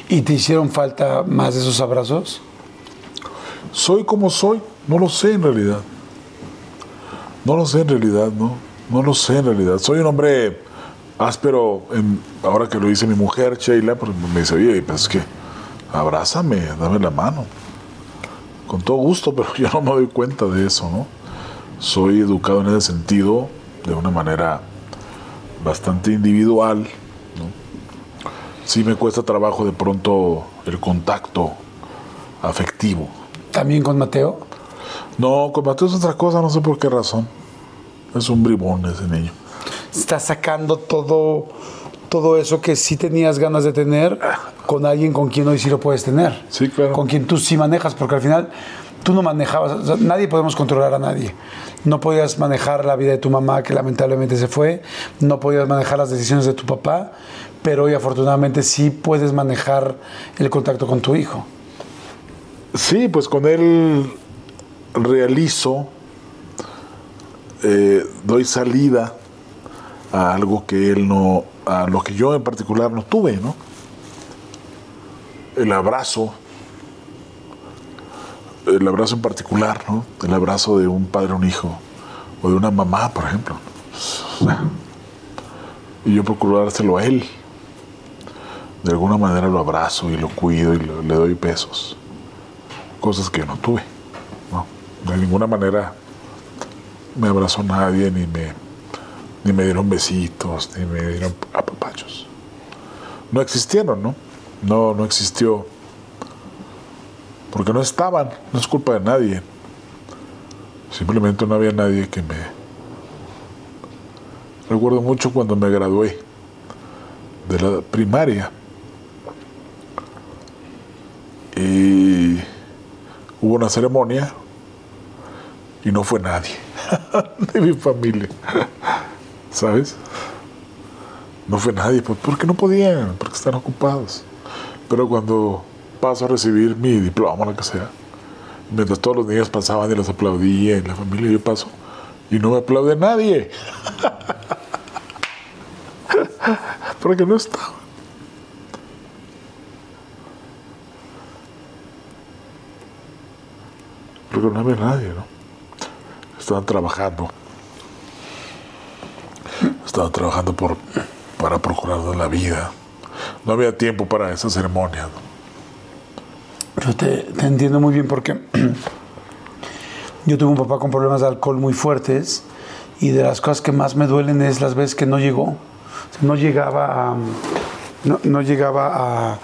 Speaker 1: ¿Y te hicieron falta más de esos abrazos?
Speaker 2: Soy como soy, no lo sé en realidad. No lo sé en realidad, no. No lo sé en realidad. Soy un hombre áspero, en- ahora que lo dice mi mujer, Sheila, pues me dice, oye, pues es que abrázame, dame la mano. Con todo gusto, pero [LAUGHS] yo no me doy cuenta de eso, ¿no? Soy educado en ese sentido de una manera bastante individual, ¿no? Sí me cuesta trabajo de pronto el contacto afectivo.
Speaker 1: ¿También con Mateo?
Speaker 2: No, con Mateo es otra cosa, no sé por qué razón. Es un bribón ese niño.
Speaker 1: Estás sacando todo, todo eso que sí tenías ganas de tener con alguien con quien hoy sí lo puedes tener.
Speaker 2: Sí, claro.
Speaker 1: Con quien tú sí manejas, porque al final tú no manejabas, o sea, nadie podemos controlar a nadie. No podías manejar la vida de tu mamá, que lamentablemente se fue, no podías manejar las decisiones de tu papá, pero hoy afortunadamente sí puedes manejar el contacto con tu hijo.
Speaker 2: Sí, pues con él realizo, eh, doy salida a algo que él no, a lo que yo en particular no tuve, ¿no? El abrazo, el abrazo en particular, ¿no? El abrazo de un padre a un hijo, o de una mamá, por ejemplo. Y yo procuro dárselo a él. De alguna manera lo abrazo y lo cuido y le doy besos cosas que no tuve. ¿no? De ninguna manera me abrazó nadie, ni me, ni me dieron besitos, ni me dieron apapachos. No existieron, ¿no? No, no existió. Porque no estaban, no es culpa de nadie. Simplemente no había nadie que me... Recuerdo mucho cuando me gradué de la primaria. Y hubo una ceremonia y no fue nadie [LAUGHS] de mi familia, ¿sabes? No fue nadie, pues porque no podían, porque están ocupados. Pero cuando paso a recibir mi diploma, lo que sea, mientras todos los niños pasaban y los aplaudía en la familia, yo paso y no me aplaude nadie. [LAUGHS] porque no estaba. Porque no había nadie, ¿no? Estaban trabajando. Estaban trabajando por, para procurarnos la vida. No había tiempo para esa ceremonia. ¿no?
Speaker 1: Yo te, te entiendo muy bien porque [CLEARS THROAT] yo tuve un papá con problemas de alcohol muy fuertes y de las cosas que más me duelen es las veces que no llegó. O sea, no llegaba a, no, no llegaba a,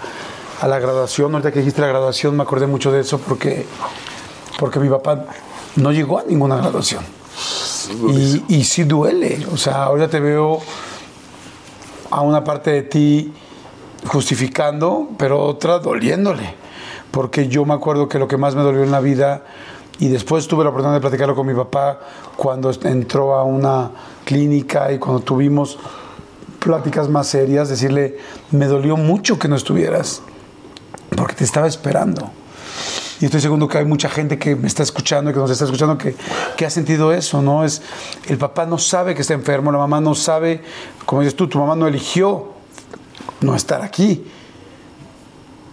Speaker 1: a la graduación. Ahorita que dijiste la graduación me acordé mucho de eso porque, porque mi papá no llegó a ninguna graduación. Y, y sí duele. O sea, ahora te veo a una parte de ti justificando, pero otra doliéndole. Porque yo me acuerdo que lo que más me dolió en la vida, y después tuve la oportunidad de platicarlo con mi papá cuando entró a una clínica y cuando tuvimos pláticas más serias, decirle, me dolió mucho que no estuvieras, porque te estaba esperando. Y estoy seguro que hay mucha gente que me está escuchando y que nos está escuchando que, que ha sentido eso, ¿no? Es, el papá no sabe que está enfermo, la mamá no sabe, como dices tú, tu mamá no eligió no estar aquí.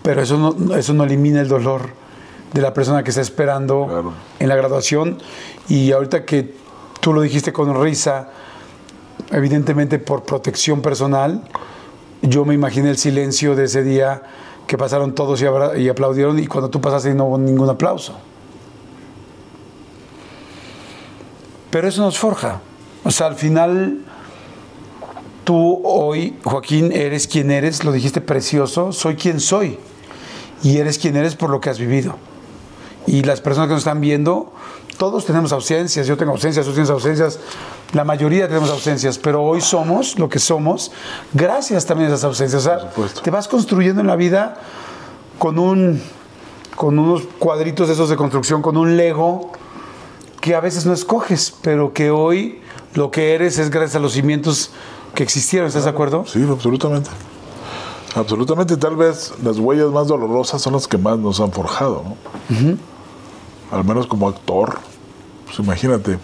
Speaker 1: Pero eso no, eso no elimina el dolor de la persona que está esperando
Speaker 2: Claro.
Speaker 1: en la graduación. Y ahorita que tú lo dijiste con risa, evidentemente por protección personal, yo me imaginé el silencio de ese día que pasaron todos y, abra- y aplaudieron y cuando tú pasaste no hubo ningún aplauso. Pero eso nos forja. O sea, al final tú hoy, Joaquín, eres quien eres, lo dijiste precioso, soy quien soy. Y eres quien eres por lo que has vivido. Y las personas que nos están viendo, todos tenemos ausencias, yo tengo ausencias, tú tienes ausencias, la mayoría tenemos ausencias, pero hoy somos lo que somos gracias también a esas ausencias. O sea, te vas construyendo en la vida con un con unos cuadritos de esos de construcción, con un Lego que a veces no escoges, pero que hoy lo que eres es gracias a los cimientos que existieron, ¿estás de acuerdo?
Speaker 2: Sí, absolutamente. Absolutamente, tal vez las huellas más dolorosas son las que más nos han forjado, ¿no? Al menos como actor, pues imagínate,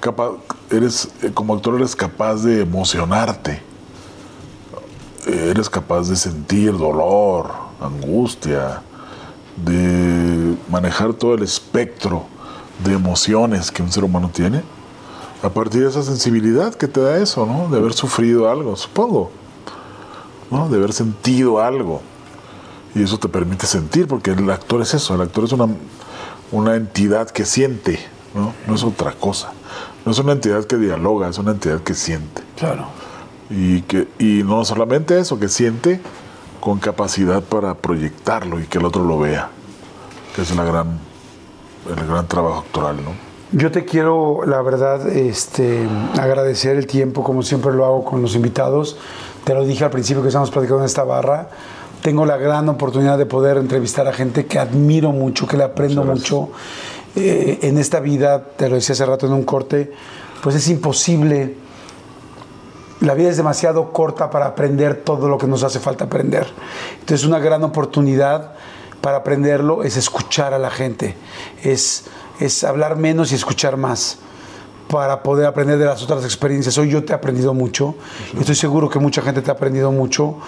Speaker 2: capa- eres, eh, como actor eres capaz de emocionarte, eres capaz de sentir dolor, angustia, de manejar todo el espectro de emociones que un ser humano tiene, a partir de esa sensibilidad que te da eso, ¿no? De haber sufrido algo, supongo. ¿no? de haber sentido algo. Y eso te permite sentir, porque el actor es eso, el actor es una, una entidad que siente, ¿no? no es otra cosa. No es una entidad que dialoga, es una entidad que siente.
Speaker 1: Claro.
Speaker 2: Y, que, y no solamente eso, que siente con capacidad para proyectarlo y que el otro lo vea, que es la gran, el gran trabajo actoral. ¿no?
Speaker 1: Yo te quiero, la verdad, este, agradecer el tiempo, como siempre lo hago con los invitados. Te lo dije al principio que estamos platicando en esta barra. Tengo la gran oportunidad de poder entrevistar a gente que admiro mucho, que le aprendo mucho. Eh, en esta vida, te lo decía hace rato en un corte, pues es imposible. La vida es demasiado corta para aprender todo lo que nos hace falta aprender. Entonces, una gran oportunidad para aprenderlo es escuchar a la gente, es, es hablar menos y escuchar más para poder aprender de las otras experiencias. Hoy yo te he aprendido mucho, estoy seguro que mucha gente te ha aprendido mucho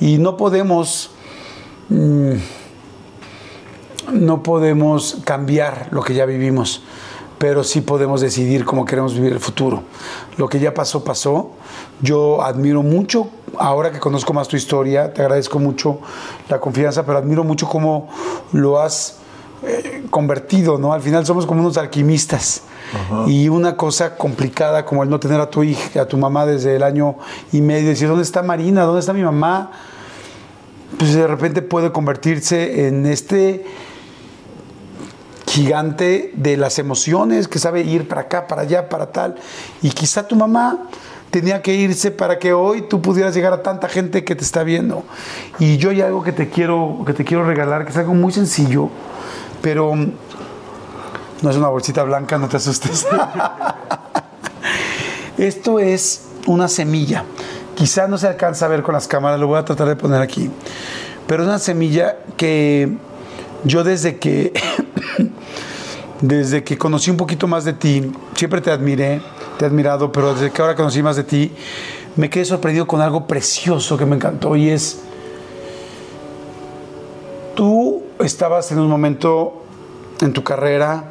Speaker 1: y no podemos, mm, no podemos cambiar lo que ya vivimos, pero sí podemos decidir cómo queremos vivir el futuro. Lo que ya pasó, pasó. Yo admiro mucho, ahora que conozco más tu historia, te agradezco mucho la confianza, pero admiro mucho cómo lo has eh, convertido, ¿no? Al final somos como unos alquimistas. Y una cosa complicada como el no tener a tu hija, a tu mamá desde el año y medio, decir, ¿dónde está Marina? ¿Dónde está mi mamá? Pues de repente puede convertirse en este gigante de las emociones que sabe ir para acá, para allá, para tal. Y quizá tu mamá tenía que irse para que hoy tú pudieras llegar a tanta gente que te está viendo. Y yo hay algo que te quiero, que te quiero regalar, que es algo muy sencillo, pero no es una bolsita blanca, no te asustes. [LAUGHS] Esto es una semilla. Quizá no se alcanza a ver con las cámaras, lo voy a tratar de poner aquí. Pero es una semilla que yo desde que [COUGHS] desde que conocí un poquito más de ti, siempre te admiré, te he admirado, pero desde que ahora conocí más de ti, me quedé sorprendido con algo precioso que me encantó y es tú estabas en un momento en tu carrera,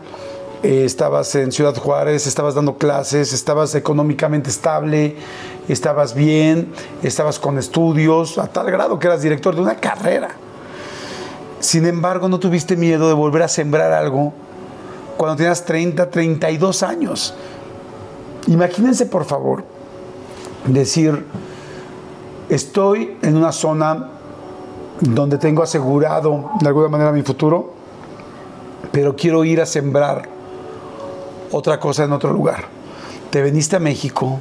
Speaker 1: eh, estabas en Ciudad Juárez, estabas dando clases, estabas económicamente estable, estabas bien, estabas con estudios, a tal grado que eras director de una carrera. Sin embargo, no tuviste miedo de volver a sembrar algo cuando tenías 30, 32 años. Imagínense, por favor, decir, estoy en una zona donde tengo asegurado de alguna manera mi futuro, pero quiero ir a sembrar otra cosa en otro lugar. Te veniste a México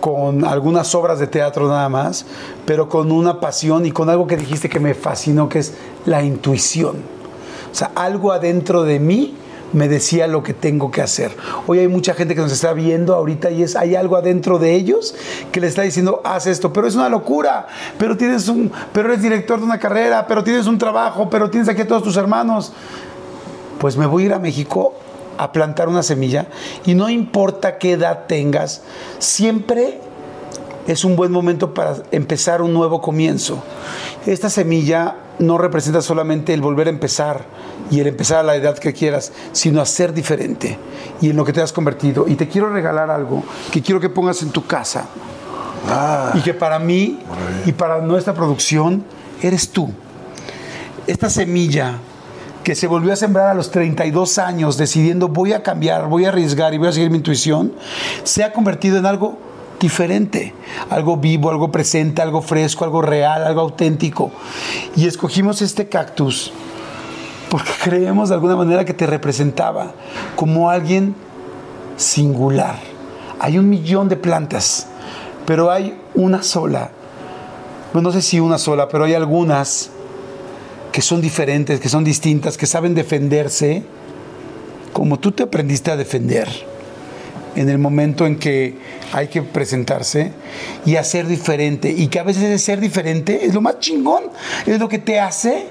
Speaker 1: con algunas obras de teatro nada más, pero con una pasión y con algo que dijiste que me fascinó, que es la intuición. O sea, algo adentro de mí me decía lo que tengo que hacer. Hoy hay mucha gente que nos está viendo ahorita y es hay algo adentro de ellos que le está diciendo haz esto, pero es una locura. Pero tienes un pero eres director de una carrera, pero tienes un trabajo, pero tienes aquí a todos tus hermanos. Pues me voy a ir a México a plantar una semilla y no importa qué edad tengas, siempre es un buen momento para empezar un nuevo comienzo. Esta semilla no representa solamente el volver a empezar y el empezar a la edad que quieras, sino a ser diferente y en lo que te has convertido. Y te quiero regalar algo que quiero que pongas en tu casa y que para mí y para nuestra producción eres tú. Esta semilla que se volvió a sembrar a los 32 años decidiendo voy a cambiar, voy a arriesgar y voy a seguir mi intuición, se ha convertido en algo diferente, algo vivo, algo presente, algo fresco, algo real, algo auténtico. Y escogimos este cactus porque creemos de alguna manera que te representaba como alguien singular. Hay un millón de plantas, pero hay una sola. No sé si una sola, pero hay algunas que son diferentes, que son distintas, que saben defenderse como tú te aprendiste a defender en el momento en que hay que presentarse y hacer diferente. Y que a veces ser diferente es lo más chingón, es lo que te hace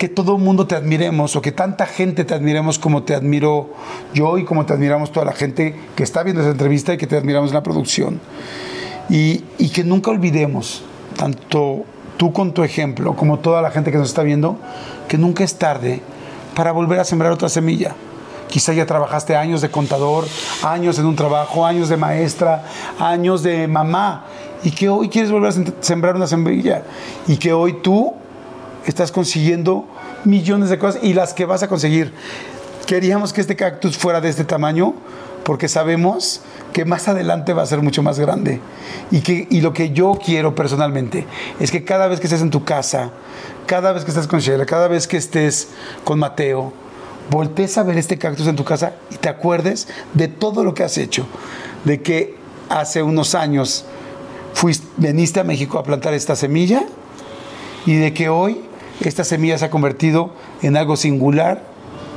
Speaker 1: que todo el mundo te admiremos o que tanta gente te admiremos como te admiro yo y como te admiramos toda la gente que está viendo esa entrevista y que te admiramos en la producción. Y, y que nunca olvidemos, tanto tú con tu ejemplo como toda la gente que nos está viendo, que nunca es tarde para volver a sembrar otra semilla. Quizá ya trabajaste años de contador, años en un trabajo, años de maestra, años de mamá, y que hoy quieres volver a sembrar una semilla, y que hoy tú estás consiguiendo millones de cosas y las que vas a conseguir. Queríamos que este cactus fuera de este tamaño porque sabemos que más adelante va a ser mucho más grande. Y, que, y lo que yo quiero personalmente es que cada vez que estés en tu casa, cada vez que estés con Sheila, cada vez que estés con Mateo, voltees a ver este cactus en tu casa y te acuerdes de todo lo que has hecho. De que hace unos años fuiste, veniste a México a plantar esta semilla y de que hoy esta semilla se ha convertido en algo singular,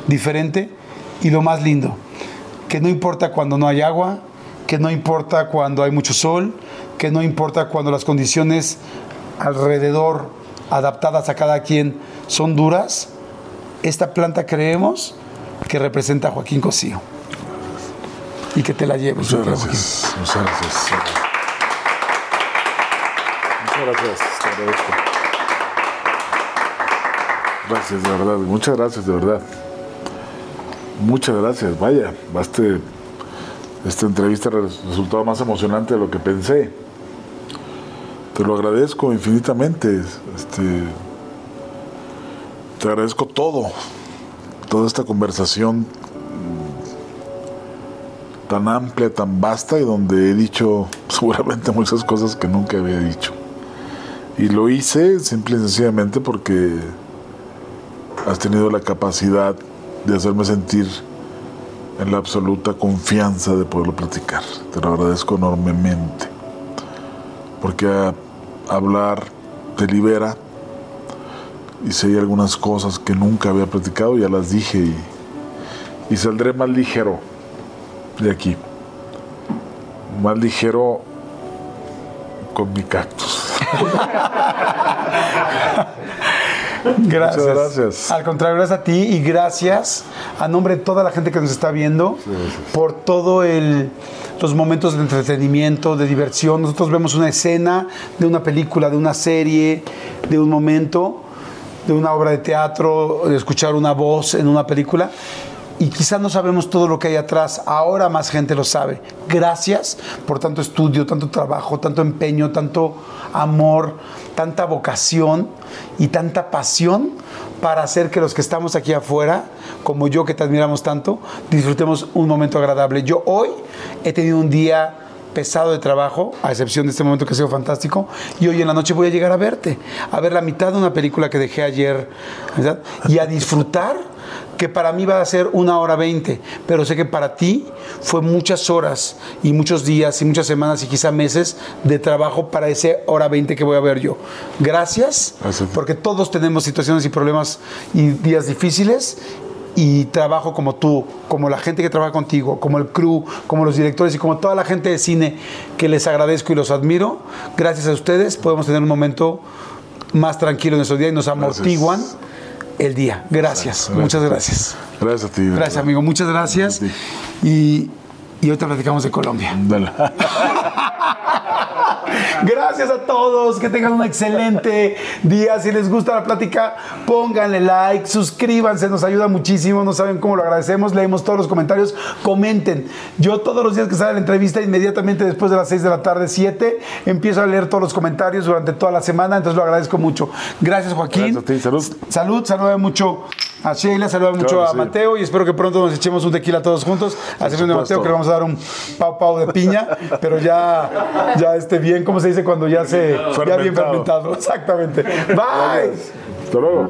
Speaker 1: diferente y lo más lindo, que no importa cuando no hay agua, que no importa cuando hay mucho sol, que no importa cuando las condiciones alrededor adaptadas a cada quien son duras, esta planta creemos que representa a Joaquín Cosío. Y que te la lleves.
Speaker 2: Muchas gracias. Muchas gracias. Muchas gracias. Gracias, de verdad. Muchas gracias, de verdad. Muchas gracias. Vaya, baste esta entrevista resultado más emocionante de lo que pensé. Te lo agradezco infinitamente. Este, te agradezco todo, toda esta conversación tan amplia, tan vasta y donde he dicho [LAUGHS] seguramente muchas cosas que nunca había dicho. Y lo hice simple y sencillamente porque has tenido la capacidad de hacerme sentir en la absoluta confianza de poderlo platicar. Te lo agradezco enormemente. Porque hablar te libera. Y si algunas cosas que nunca había platicado, ya las dije y, y saldré más ligero de aquí. Más ligero con mi cactus. [LAUGHS]
Speaker 1: Gracias.
Speaker 2: Muchas gracias.
Speaker 1: Al contrario, gracias a ti y gracias a nombre de toda la gente que nos está viendo por todo el los momentos de entretenimiento, de diversión. Nosotros vemos una escena de una película, de una serie, de un momento, de una obra de teatro, de escuchar una voz en una película y quizás no sabemos todo lo que hay atrás. Ahora más gente lo sabe. Gracias por tanto estudio, tanto trabajo, tanto empeño, tanto amor, tanta vocación y tanta pasión para hacer que los que estamos aquí afuera, como yo que te admiramos tanto, disfrutemos un momento agradable. Yo hoy he tenido un día pesado de trabajo, a excepción de este momento que ha sido fantástico, y hoy en la noche voy a llegar a verte, a ver la mitad de una película que dejé ayer, y a disfrutar que para mí va a ser una hora veinte, pero sé que para ti fue muchas horas y muchos días y muchas semanas y quizá meses de trabajo para ese hora veinte que voy a ver yo. Gracias,
Speaker 2: Gracias.
Speaker 1: porque todos tenemos situaciones y problemas y días difíciles y trabajo como tú, como la gente que trabaja contigo, como el crew, como los directores y como toda la gente de cine que les agradezco y los admiro. Gracias a ustedes podemos tener un momento más tranquilo en nuestro día y nos amortiguan el día. Gracias, muchas gracias.
Speaker 2: Gracias a ti.
Speaker 1: Gracias, amigo, muchas gracias. Y, y ahorita platicamos de Colombia.
Speaker 2: Dale. [LAUGHS] [LAUGHS]
Speaker 1: Gracias a todos, que tengan un excelente día. Si les gusta la plática, pónganle like, suscríbanse, nos ayuda muchísimo. No saben cómo lo agradecemos. Leemos todos los comentarios. Comenten. Yo todos los días que sale la entrevista, inmediatamente después de las 6 de la tarde, 7, empiezo a leer todos los comentarios durante toda la semana. Entonces lo agradezco mucho. Gracias, Joaquín.
Speaker 2: Gracias a ti. Salud.
Speaker 1: Salud, saluda mucho a Sheila, saluda mucho
Speaker 2: Claro,
Speaker 1: a
Speaker 2: sí.
Speaker 1: Mateo y espero que pronto nos echemos un tequila todos juntos. A de Mateo que le vamos a dar un pau pau de piña, [LAUGHS] pero ya, ya esté bien, ¿cómo se dice cuando ya se ya bien
Speaker 2: Fermentado.
Speaker 1: fermentado? [LAUGHS] Exactamente. Bye.
Speaker 2: Hasta luego.